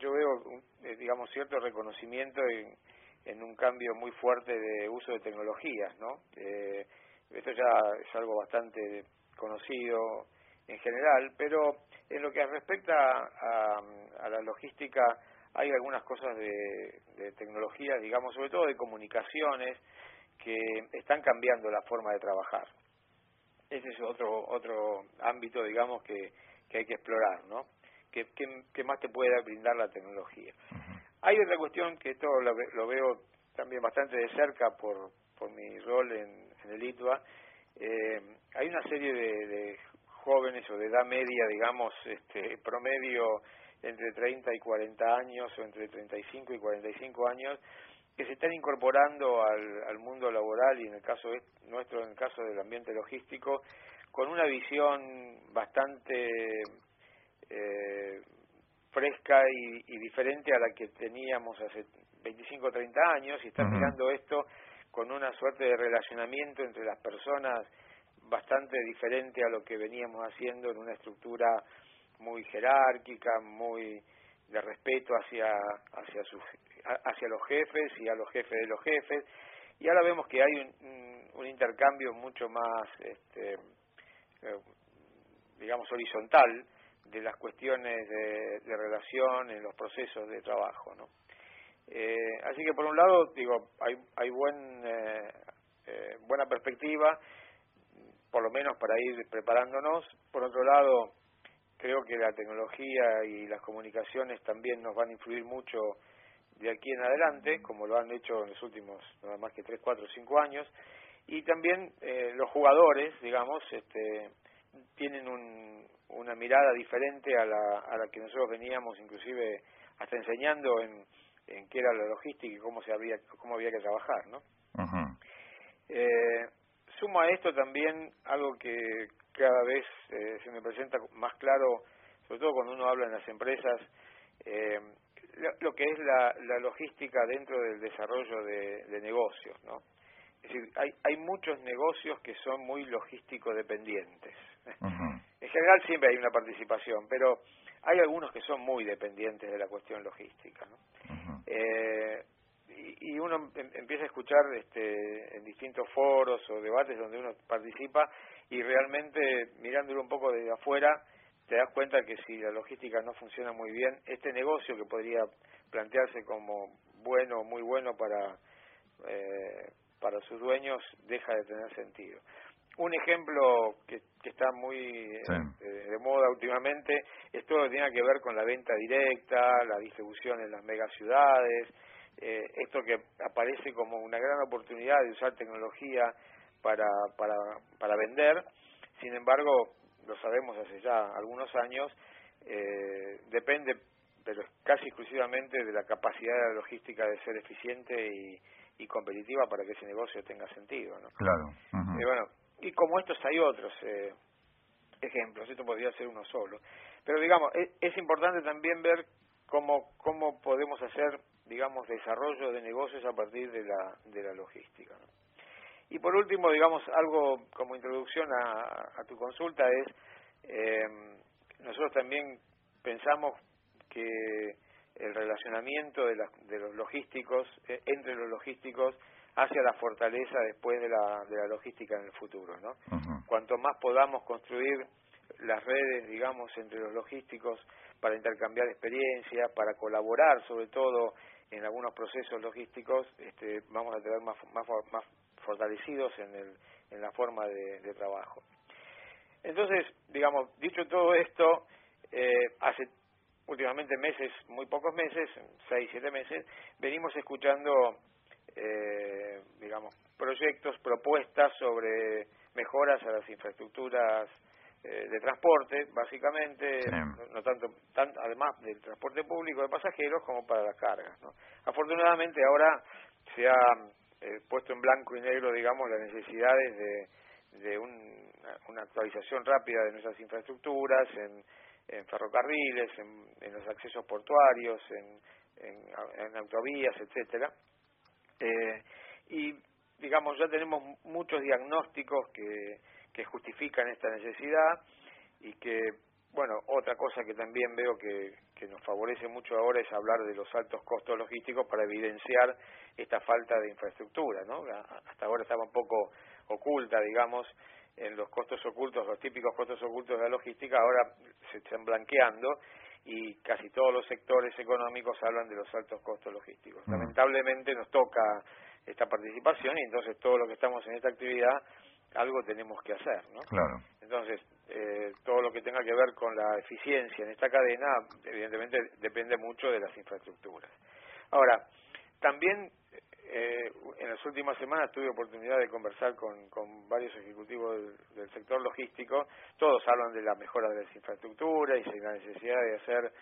yo veo, eh, digamos, cierto reconocimiento en, en un cambio muy fuerte de uso de tecnologías, ¿no? Eh, esto ya es algo bastante conocido en general, pero en lo que respecta a, a la logística hay algunas cosas de, de tecnología, digamos, sobre todo de comunicaciones, que están cambiando la forma de trabajar. Ese es otro otro ámbito, digamos, que, que hay que explorar, ¿no? ¿Qué, qué, más te puede brindar la tecnología? Hay otra cuestión que esto lo, lo, veo también bastante de cerca por, por mi rol en, el ITUA. Eh, hay una serie de, de jóvenes o de edad media, digamos, este, promedio entre 30 y 40 años o entre 35 y 45 años, que se están incorporando al, al mundo laboral y en el caso nuestro, en el caso del ambiente logístico, con una visión bastante eh, fresca y, diferente a la que teníamos hace 25 o 30 años y están mirando esto con una suerte de relacionamiento entre las personas bastante diferente a lo que veníamos haciendo en una estructura muy jerárquica, muy de respeto hacia hacia sus hacia los jefes y a los jefes de los jefes. Y ahora vemos que hay un, un intercambio mucho más este, eh, digamos horizontal de las cuestiones de, de, relación en los procesos de trabajo no eh, así que por un lado digo hay hay buen eh, eh, buena perspectiva por lo menos para ir preparándonos. Por otro lado creo que la tecnología y las comunicaciones también nos van a influir mucho de aquí en adelante, como lo han hecho en los últimos nada más que 3, 4, 5 años, y también eh, los jugadores, digamos, este, tienen un, una mirada diferente a la, a la que nosotros veníamos inclusive hasta enseñando en, en qué era la logística y cómo se había cómo había que trabajar, ¿no? eh, sumo a esto también algo que cada vez eh, se me presenta más claro, sobre todo cuando uno habla en las empresas, eh, lo, que es la, la, logística dentro del desarrollo de, de negocios, ¿no? Es decir, hay, hay muchos negocios que son muy logístico dependientes. En general siempre hay una participación, pero hay algunos que son muy dependientes de la cuestión logística. ¿no? eh, y, uno em, empieza a escuchar este, en distintos foros o debates donde uno participa y realmente mirándolo un poco desde afuera te das cuenta que si la logística no funciona muy bien, este negocio que podría plantearse como bueno, muy bueno para, eh, para sus dueños, deja de tener sentido. Un ejemplo que, que está muy eh, de moda últimamente es todo lo que tiene que ver con la venta directa, la distribución en las megaciudades, eh, esto que aparece como una gran oportunidad de usar tecnología para, para, para vender, sin embargo, lo sabemos hace ya algunos años, eh, depende, pero casi exclusivamente de la capacidad de la logística de ser eficiente y, y competitiva para que ese negocio tenga sentido. ¿no? Claro. y bueno, y como estos hay otros eh, ejemplos, esto podría ser uno solo. Pero digamos, es, es importante también ver cómo, cómo podemos hacer digamos, desarrollo de negocios a partir de la, de la logística. Y por último, digamos, algo como introducción a, tu consulta es, eh, nosotros también pensamos que el relacionamiento de, la, de los logísticos, eh, entre los logísticos, hacia la fortaleza después de la, de la logística en el futuro. ¿no? Cuanto más podamos construir las redes, digamos, entre los logísticos para intercambiar experiencias, para colaborar sobre todo en algunos procesos logísticos este, vamos a tener más, más, más fortalecidos en, el, en la forma de, de trabajo. Entonces, digamos, dicho todo esto, eh, hace últimamente meses, muy pocos meses, seis, siete meses, venimos escuchando, eh, digamos, proyectos, propuestas sobre mejoras a las infraestructuras eh, de transporte, básicamente, no, tanto, además del transporte público de pasajeros como para las cargas. ¿no? Afortunadamente ahora se ha eh, puesto en blanco y negro, digamos, las necesidades de, de una actualización rápida de nuestras infraestructuras, en, en ferrocarriles, en, los accesos portuarios, en, en, autovías, etcétera. Eh, y digamos ya tenemos muchos diagnósticos que, que justifican esta necesidad y que bueno, otra cosa que también veo que, que, nos favorece mucho ahora es hablar de los altos costos logísticos para evidenciar esta falta de infraestructura, ¿no? Hasta ahora estaba un poco oculta, digamos, en los costos ocultos, los típicos costos ocultos de la logística, ahora se están blanqueando y casi todos los sectores económicos hablan de los altos costos logísticos. Mm. Lamentablemente nos toca esta participación y entonces todo lo que estamos en esta actividad algo tenemos que hacer, ¿no? Claro. Entonces, eh, todo lo que tenga que ver con la eficiencia en esta cadena, evidentemente depende mucho de las infraestructuras. Ahora, también eh, en las últimas semanas tuve oportunidad de conversar con, con varios ejecutivos del, sector logístico. Todos hablan de la mejora de las infraestructuras y de la necesidad de hacer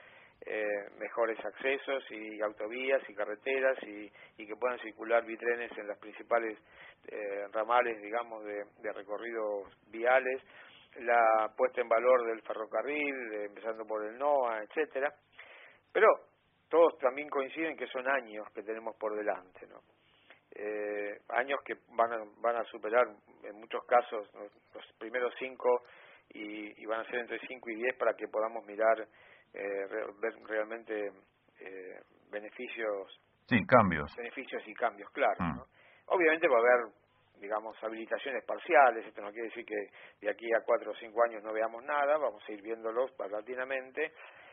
eh, mejores accesos y autovías y carreteras y, y, que puedan circular bitrenes en las principales eh, ramales, digamos, de, de, recorridos viales, la puesta en valor del ferrocarril, empezando por el NOA, etcétera. Pero todos también coinciden que son años que tenemos por delante, ¿no? Eh, años que van a, van a superar en muchos casos los, primeros cinco y, van a ser entre cinco y diez para que podamos mirar, eh, ver realmente eh, beneficios. Sí, cambios. Beneficios y cambios, claro. Mm. Obviamente va a haber, digamos, habilitaciones parciales, esto no quiere decir que de aquí a cuatro o cinco años no veamos nada, vamos a ir viéndolos paulatinamente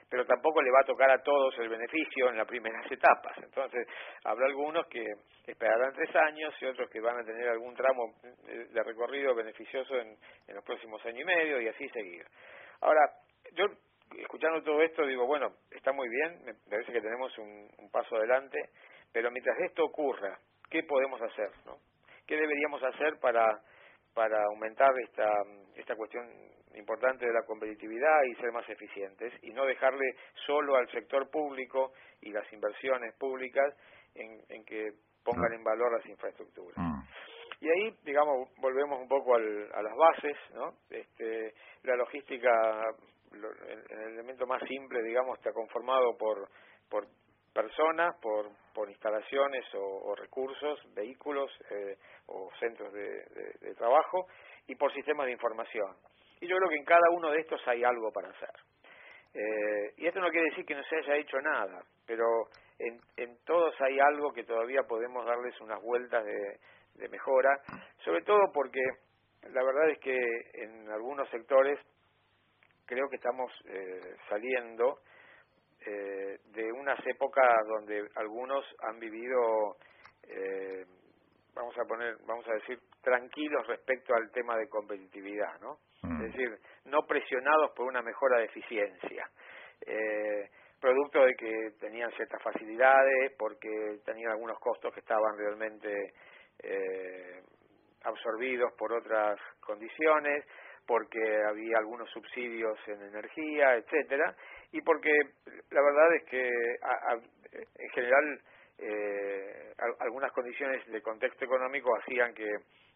pero tampoco le va a tocar a todos el beneficio en las primeras etapas. Entonces, habrá algunos que esperarán tres años y otros que van a tener algún tramo de recorrido beneficioso en, los próximos años y medio y así seguir. Ahora, yo escuchando todo esto digo, bueno, está muy bien, me parece que tenemos un, un paso adelante, pero mientras esto ocurra, ¿qué podemos hacer? ¿no? ¿Qué deberíamos hacer para, para aumentar esta, esta cuestión importante de la competitividad y ser más eficientes y no dejarle solo al sector público y las inversiones públicas en, que pongan en valor las infraestructuras. Mm. Y ahí, digamos, volvemos un poco al, a las bases, ¿no? Este, la logística, el, elemento más simple, digamos, está conformado por, por personas, por, por instalaciones o, recursos, vehículos eh, o centros de, de trabajo y por sistemas de información. Y yo creo que en cada uno de estos hay algo para hacer. Eh, y esto no quiere decir que no se haya hecho nada, pero en, en todos hay algo que todavía podemos darles unas vueltas de, de mejora, sobre todo porque la verdad es que en algunos sectores creo que estamos eh, saliendo eh, de unas épocas donde algunos han vivido eh, vamos a poner, vamos a decir, tranquilos respecto al tema de competitividad, ¿no? Mm. Es decir, no presionados por una mejora de eficiencia. Eh, producto de que tenían ciertas facilidades, porque tenían algunos costos que estaban realmente eh, absorbidos por otras condiciones, porque había algunos subsidios en energía, etcétera, y porque la verdad es que en general eh, algunas condiciones de contexto económico hacían que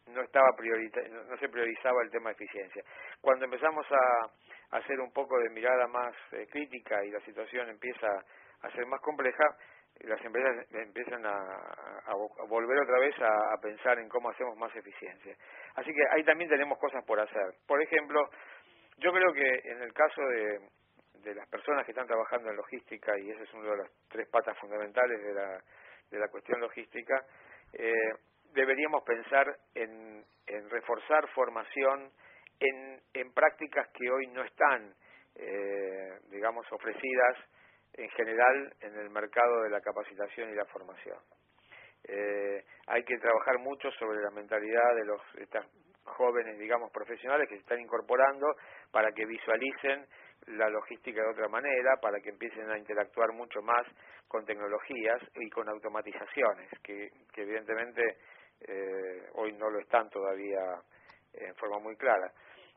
no estaba no se priorizaba el tema de eficiencia. Cuando empezamos a, hacer un poco de mirada más eh, crítica y la situación empieza a ser más compleja, las empresas empiezan a, volver otra vez a, pensar en cómo hacemos más eficiencia. Así que ahí también tenemos cosas por hacer. Por ejemplo, yo creo que en el caso de, de las personas que están trabajando en logística, y esa es una de las tres patas fundamentales de la, de la cuestión logística, eh, deberíamos pensar en, en reforzar formación en, en, prácticas que hoy no están, eh, digamos, ofrecidas en general en el mercado de la capacitación y la formación. Eh, hay que trabajar mucho sobre la mentalidad de los estas jóvenes, digamos, profesionales que se están incorporando para que visualicen la logística de otra manera, para que empiecen a interactuar mucho más con tecnologías y con automatizaciones, que, evidentemente eh, hoy no lo están todavía en forma muy clara.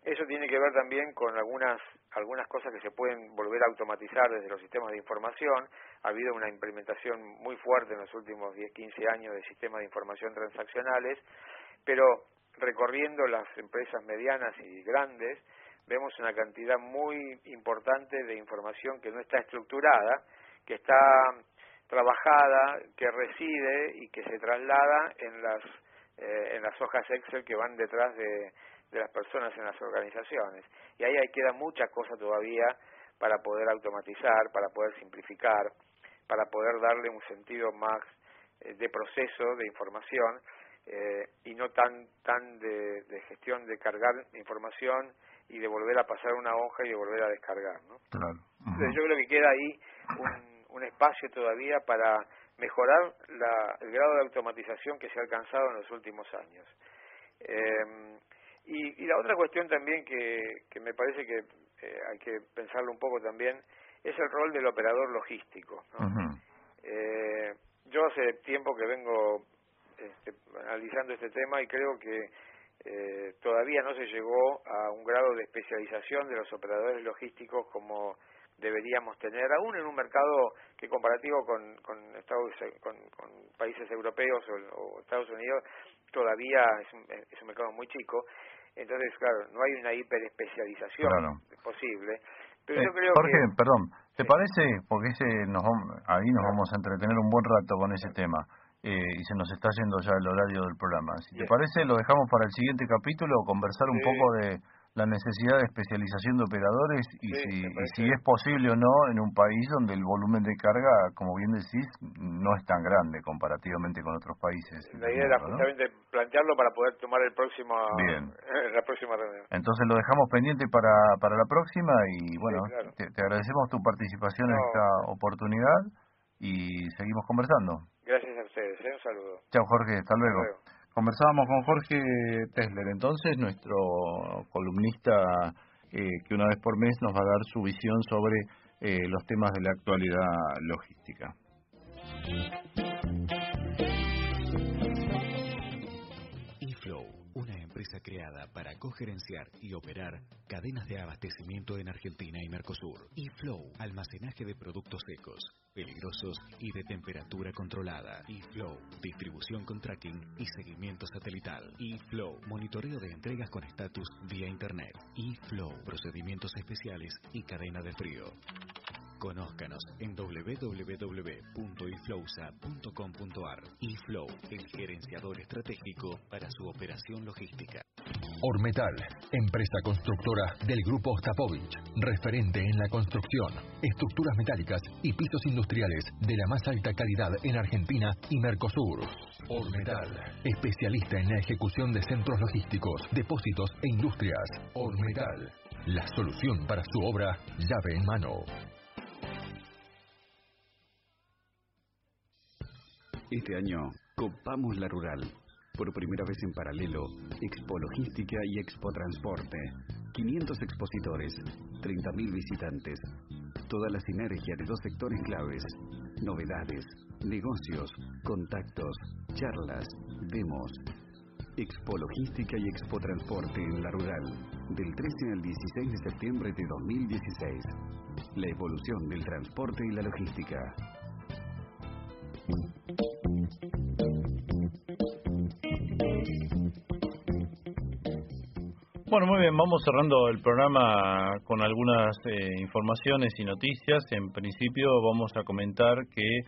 eso tiene que ver también con algunas algunas cosas que se pueden volver a automatizar desde los sistemas de información. Ha habido una implementación muy fuerte en los últimos 10, 15 años de sistemas de información transaccionales, pero recorriendo las empresas medianas y grandes, vemos una cantidad muy importante de información que no está estructurada, que está trabajada, que reside y que se traslada en las eh, en las hojas Excel que van detrás de, de las personas en las organizaciones. Y ahí, ahí queda mucha cosa todavía para poder automatizar, para poder simplificar, para poder darle un sentido más eh, de proceso, de información, eh, y no tan tan de, de, gestión de cargar información y de volver a pasar una hoja y de volver a descargar. ¿no? Entonces yo creo que queda ahí un, un espacio todavía para mejorar la, el grado de automatización que se ha alcanzado en los últimos años. Eh, y, y, la otra cuestión también que, que me parece que eh, hay que pensarlo un poco también es el rol del operador logístico. eh, yo hace tiempo que vengo este, analizando este tema y creo que eh, todavía no se llegó a un grado de especialización de los operadores logísticos como deberíamos tener, aún en un mercado que comparativo con, con, Estados, con, con países europeos o, o, Estados Unidos todavía es un, es un mercado muy chico. Entonces, claro, no hay una hiperespecialización claro. posible. Pero eh, yo creo Jorge, que... perdón, ¿te sí. parece? Porque ese nos ahí nos vamos a entretener un buen rato con ese tema. Eh, y se nos está yendo ya el horario del programa. Si te parece, lo dejamos para el siguiente capítulo, conversar un poco de la necesidad de especialización de operadores y, Sí, si, y si es posible o no en un país donde el volumen de carga, como bien decís, no es tan grande comparativamente con otros países. La idea era justamente plantearlo para poder tomar el próximo Bien. la próxima reunión. Entonces lo dejamos pendiente para, para la próxima y bueno, claro. te, te agradecemos tu participación en esta oportunidad y seguimos conversando. Ustedes, ¿eh? un saludo. Chao Jorge, hasta luego. luego. Conversábamos con Jorge Tesler, entonces nuestro columnista eh, que una vez por mes nos va a dar su visión sobre eh, los temas de la actualidad logística. Empresa creada para cogerenciar y operar cadenas de abastecimiento en Argentina y Mercosur. eFlow, almacenaje de productos secos, peligrosos y de temperatura controlada. eFlow, distribución con tracking y seguimiento satelital. eFlow, monitoreo de entregas con estatus vía internet. eFlow, procedimientos especiales y cadena de frío. Conózcanos en www.iflowsa.com.ar. eFlow, el gerenciador estratégico para su operación logística. Ormetal, empresa constructora del grupo Ostapovich, referente en la construcción, estructuras metálicas y pisos industriales de la más alta calidad en Argentina y Mercosur. Ormetal, especialista en la ejecución de centros logísticos, depósitos e industrias. Ormetal, la solución para su obra llave en mano. Este año, copamos la rural. Por primera vez en paralelo, Expo Logística y Expo Transporte. 500 expositores, 30.000 visitantes. Toda la sinergia de dos sectores claves. Novedades, negocios, contactos, charlas, demos. Expo Logística y Expo Transporte en la rural. Del 13 al 16 de septiembre de 2016. La evolución del transporte y la logística. Bueno, muy bien, vamos cerrando el programa con algunas eh, informaciones y noticias. En principio vamos a comentar que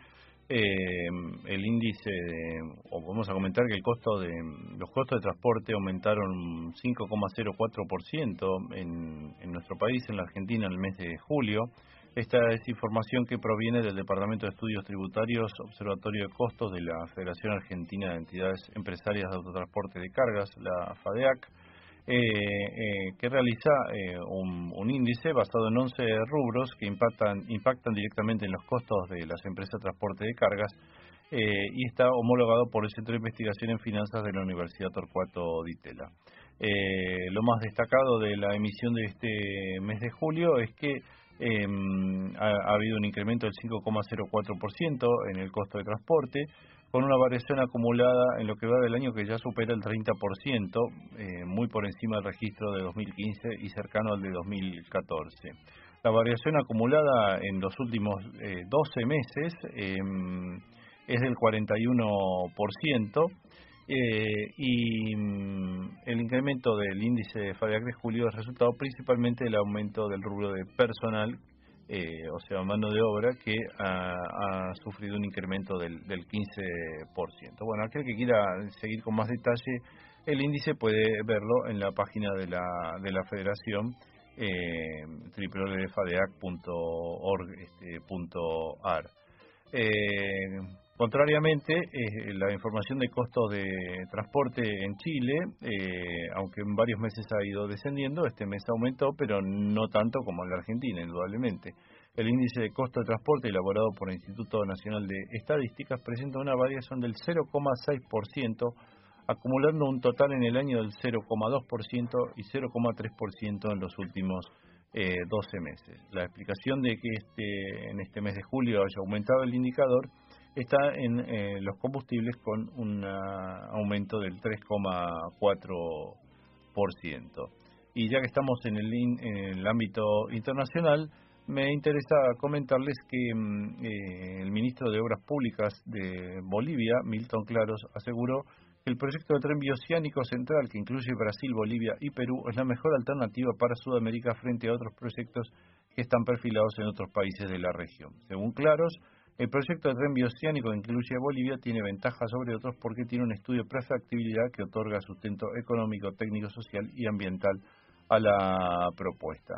eh, el índice, de- o vamos a comentar que el costo de los costos de transporte aumentaron 5,04% en, en nuestro país, en la Argentina, en el mes de julio. Esta es información que proviene del Departamento de Estudios Tributarios, Observatorio de Costos de la Federación Argentina de Entidades Empresarias de Autotransporte de Cargas, la FADEAC eh, eh, que realiza eh, un, un índice basado en 11 rubros que impactan, impactan directamente en los costos de las empresas de transporte de cargas y está homologado por el Centro de Investigación en Finanzas de la Universidad Torcuato Di Tella. Lo más destacado de la emisión de este mes de julio es que eh, ha, ha habido un incremento del 5,04% en el costo de transporte, con una variación acumulada en lo que va del año que ya supera el 30%, eh, muy por encima del registro de 2015 y cercano al de 2014. La variación acumulada en los últimos 12 meses em, es del 41%. Eh, y mm, el incremento del índice de FADEAC de julio es resultado principalmente del aumento del rubro de personal, eh, o sea, mano de obra, que ha, sufrido un incremento del, del 15%. Bueno, aquel que quiera seguir con más detalle, el índice puede verlo en la página de la, de la Federación eh, www.fadeac.org.ar. Contrariamente, eh, la información de costos de transporte en Chile, eh, aunque en varios meses ha ido descendiendo, este mes aumentó, pero no tanto como en la Argentina, indudablemente. El índice de costo de transporte elaborado por el Instituto Nacional de Estadísticas presenta una variación del 0,6%, acumulando un total en el año del 0,2% y 0,3% en los últimos eh, 12 meses. La explicación de que este, en este mes de julio haya aumentado el indicador está en eh, los combustibles con un aumento del 3,4%. Y ya que estamos en el, en el ámbito internacional, me interesa comentarles que mm, eh, el ministro de Obras Públicas de Bolivia, Milton Claros, aseguró que el proyecto de tren bioceánico central que incluye Brasil, Bolivia y Perú es la mejor alternativa para Sudamérica frente a otros proyectos que están perfilados en otros países de la región. Según Claros, el proyecto de tren bioceánico que incluye a Bolivia tiene ventajas sobre otros porque tiene un estudio de prefactibilidad que otorga sustento económico, técnico, social y ambiental a la propuesta.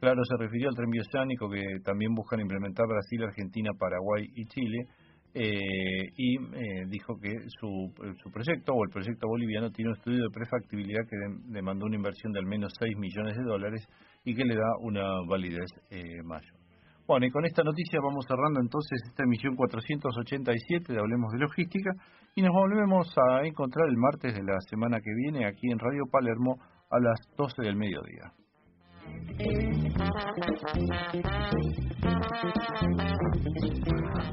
Claro, se refirió al tren bioceánico que también buscan implementar Brasil, Argentina, Paraguay y Chile, eh, y eh, dijo que su, su, proyecto o el proyecto boliviano tiene un estudio de prefactibilidad que demandó una inversión de al menos 6 millones de dólares y que le da una validez eh, mayor. Bueno, y con esta noticia vamos cerrando entonces esta emisión 487 de Hablemos de Logística y nos volvemos a encontrar el martes de la semana que viene aquí en Radio Palermo a las 12 del mediodía.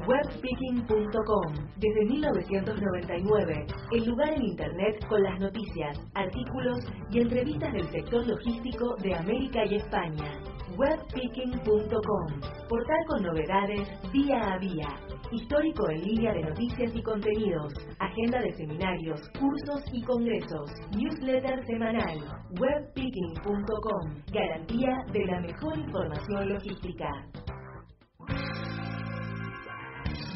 Webspeaking.com Desde 1999, el lugar en Internet con las noticias, artículos y entrevistas del sector logístico de América y España webpicking.com, portal con novedades día a día, histórico en línea de noticias y contenidos, agenda de seminarios, cursos y congresos, newsletter semanal, webpicking.com, garantía de la mejor información logística.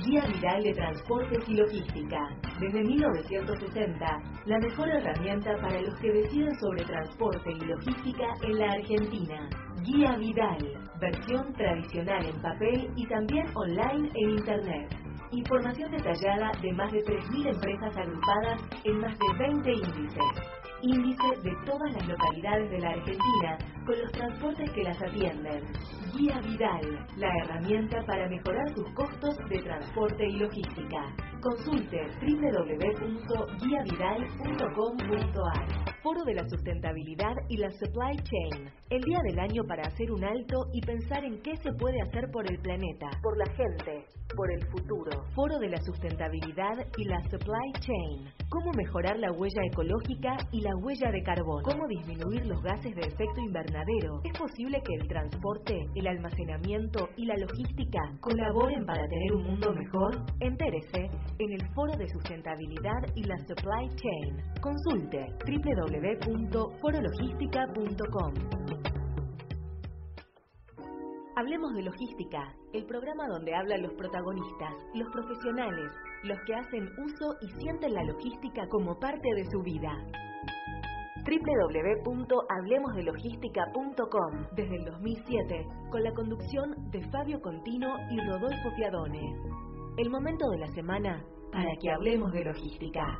Guía Viral de Transportes y Logística. Desde 1960, la mejor herramienta para los que deciden sobre transporte y logística en la Argentina. Guía Vidal, versión tradicional en papel y también online en Internet. Información detallada de más de 3.000 empresas agrupadas en más de 20 índices. Índice de todas las localidades de la Argentina con los transportes que las atienden. Guía Vidal, la herramienta para mejorar sus costos de transporte y logística. Consulte www.guiavidal.com.ar. Foro de la Sustentabilidad y la Supply Chain. El día del año para hacer un alto y pensar en qué se puede hacer por el planeta, por la gente, por el futuro. Foro de la Sustentabilidad y la Supply Chain. Cómo mejorar la huella ecológica y la huella de carbón. Cómo disminuir los gases de efecto invernadero. ¿Es posible que el transporte, el almacenamiento y la logística colaboren para tener un mundo mejor? Entérese en el Foro de Sustentabilidad y la Supply Chain. Consulte www.forologística.com. Hablemos de logística, el programa donde hablan los protagonistas, los profesionales, los que hacen uso y sienten la logística como parte de su vida www.hablemosdelogística.com desde el 2007 con la conducción de Fabio Contino y Rodolfo Fiadone. El momento de la semana para que hablemos de logística.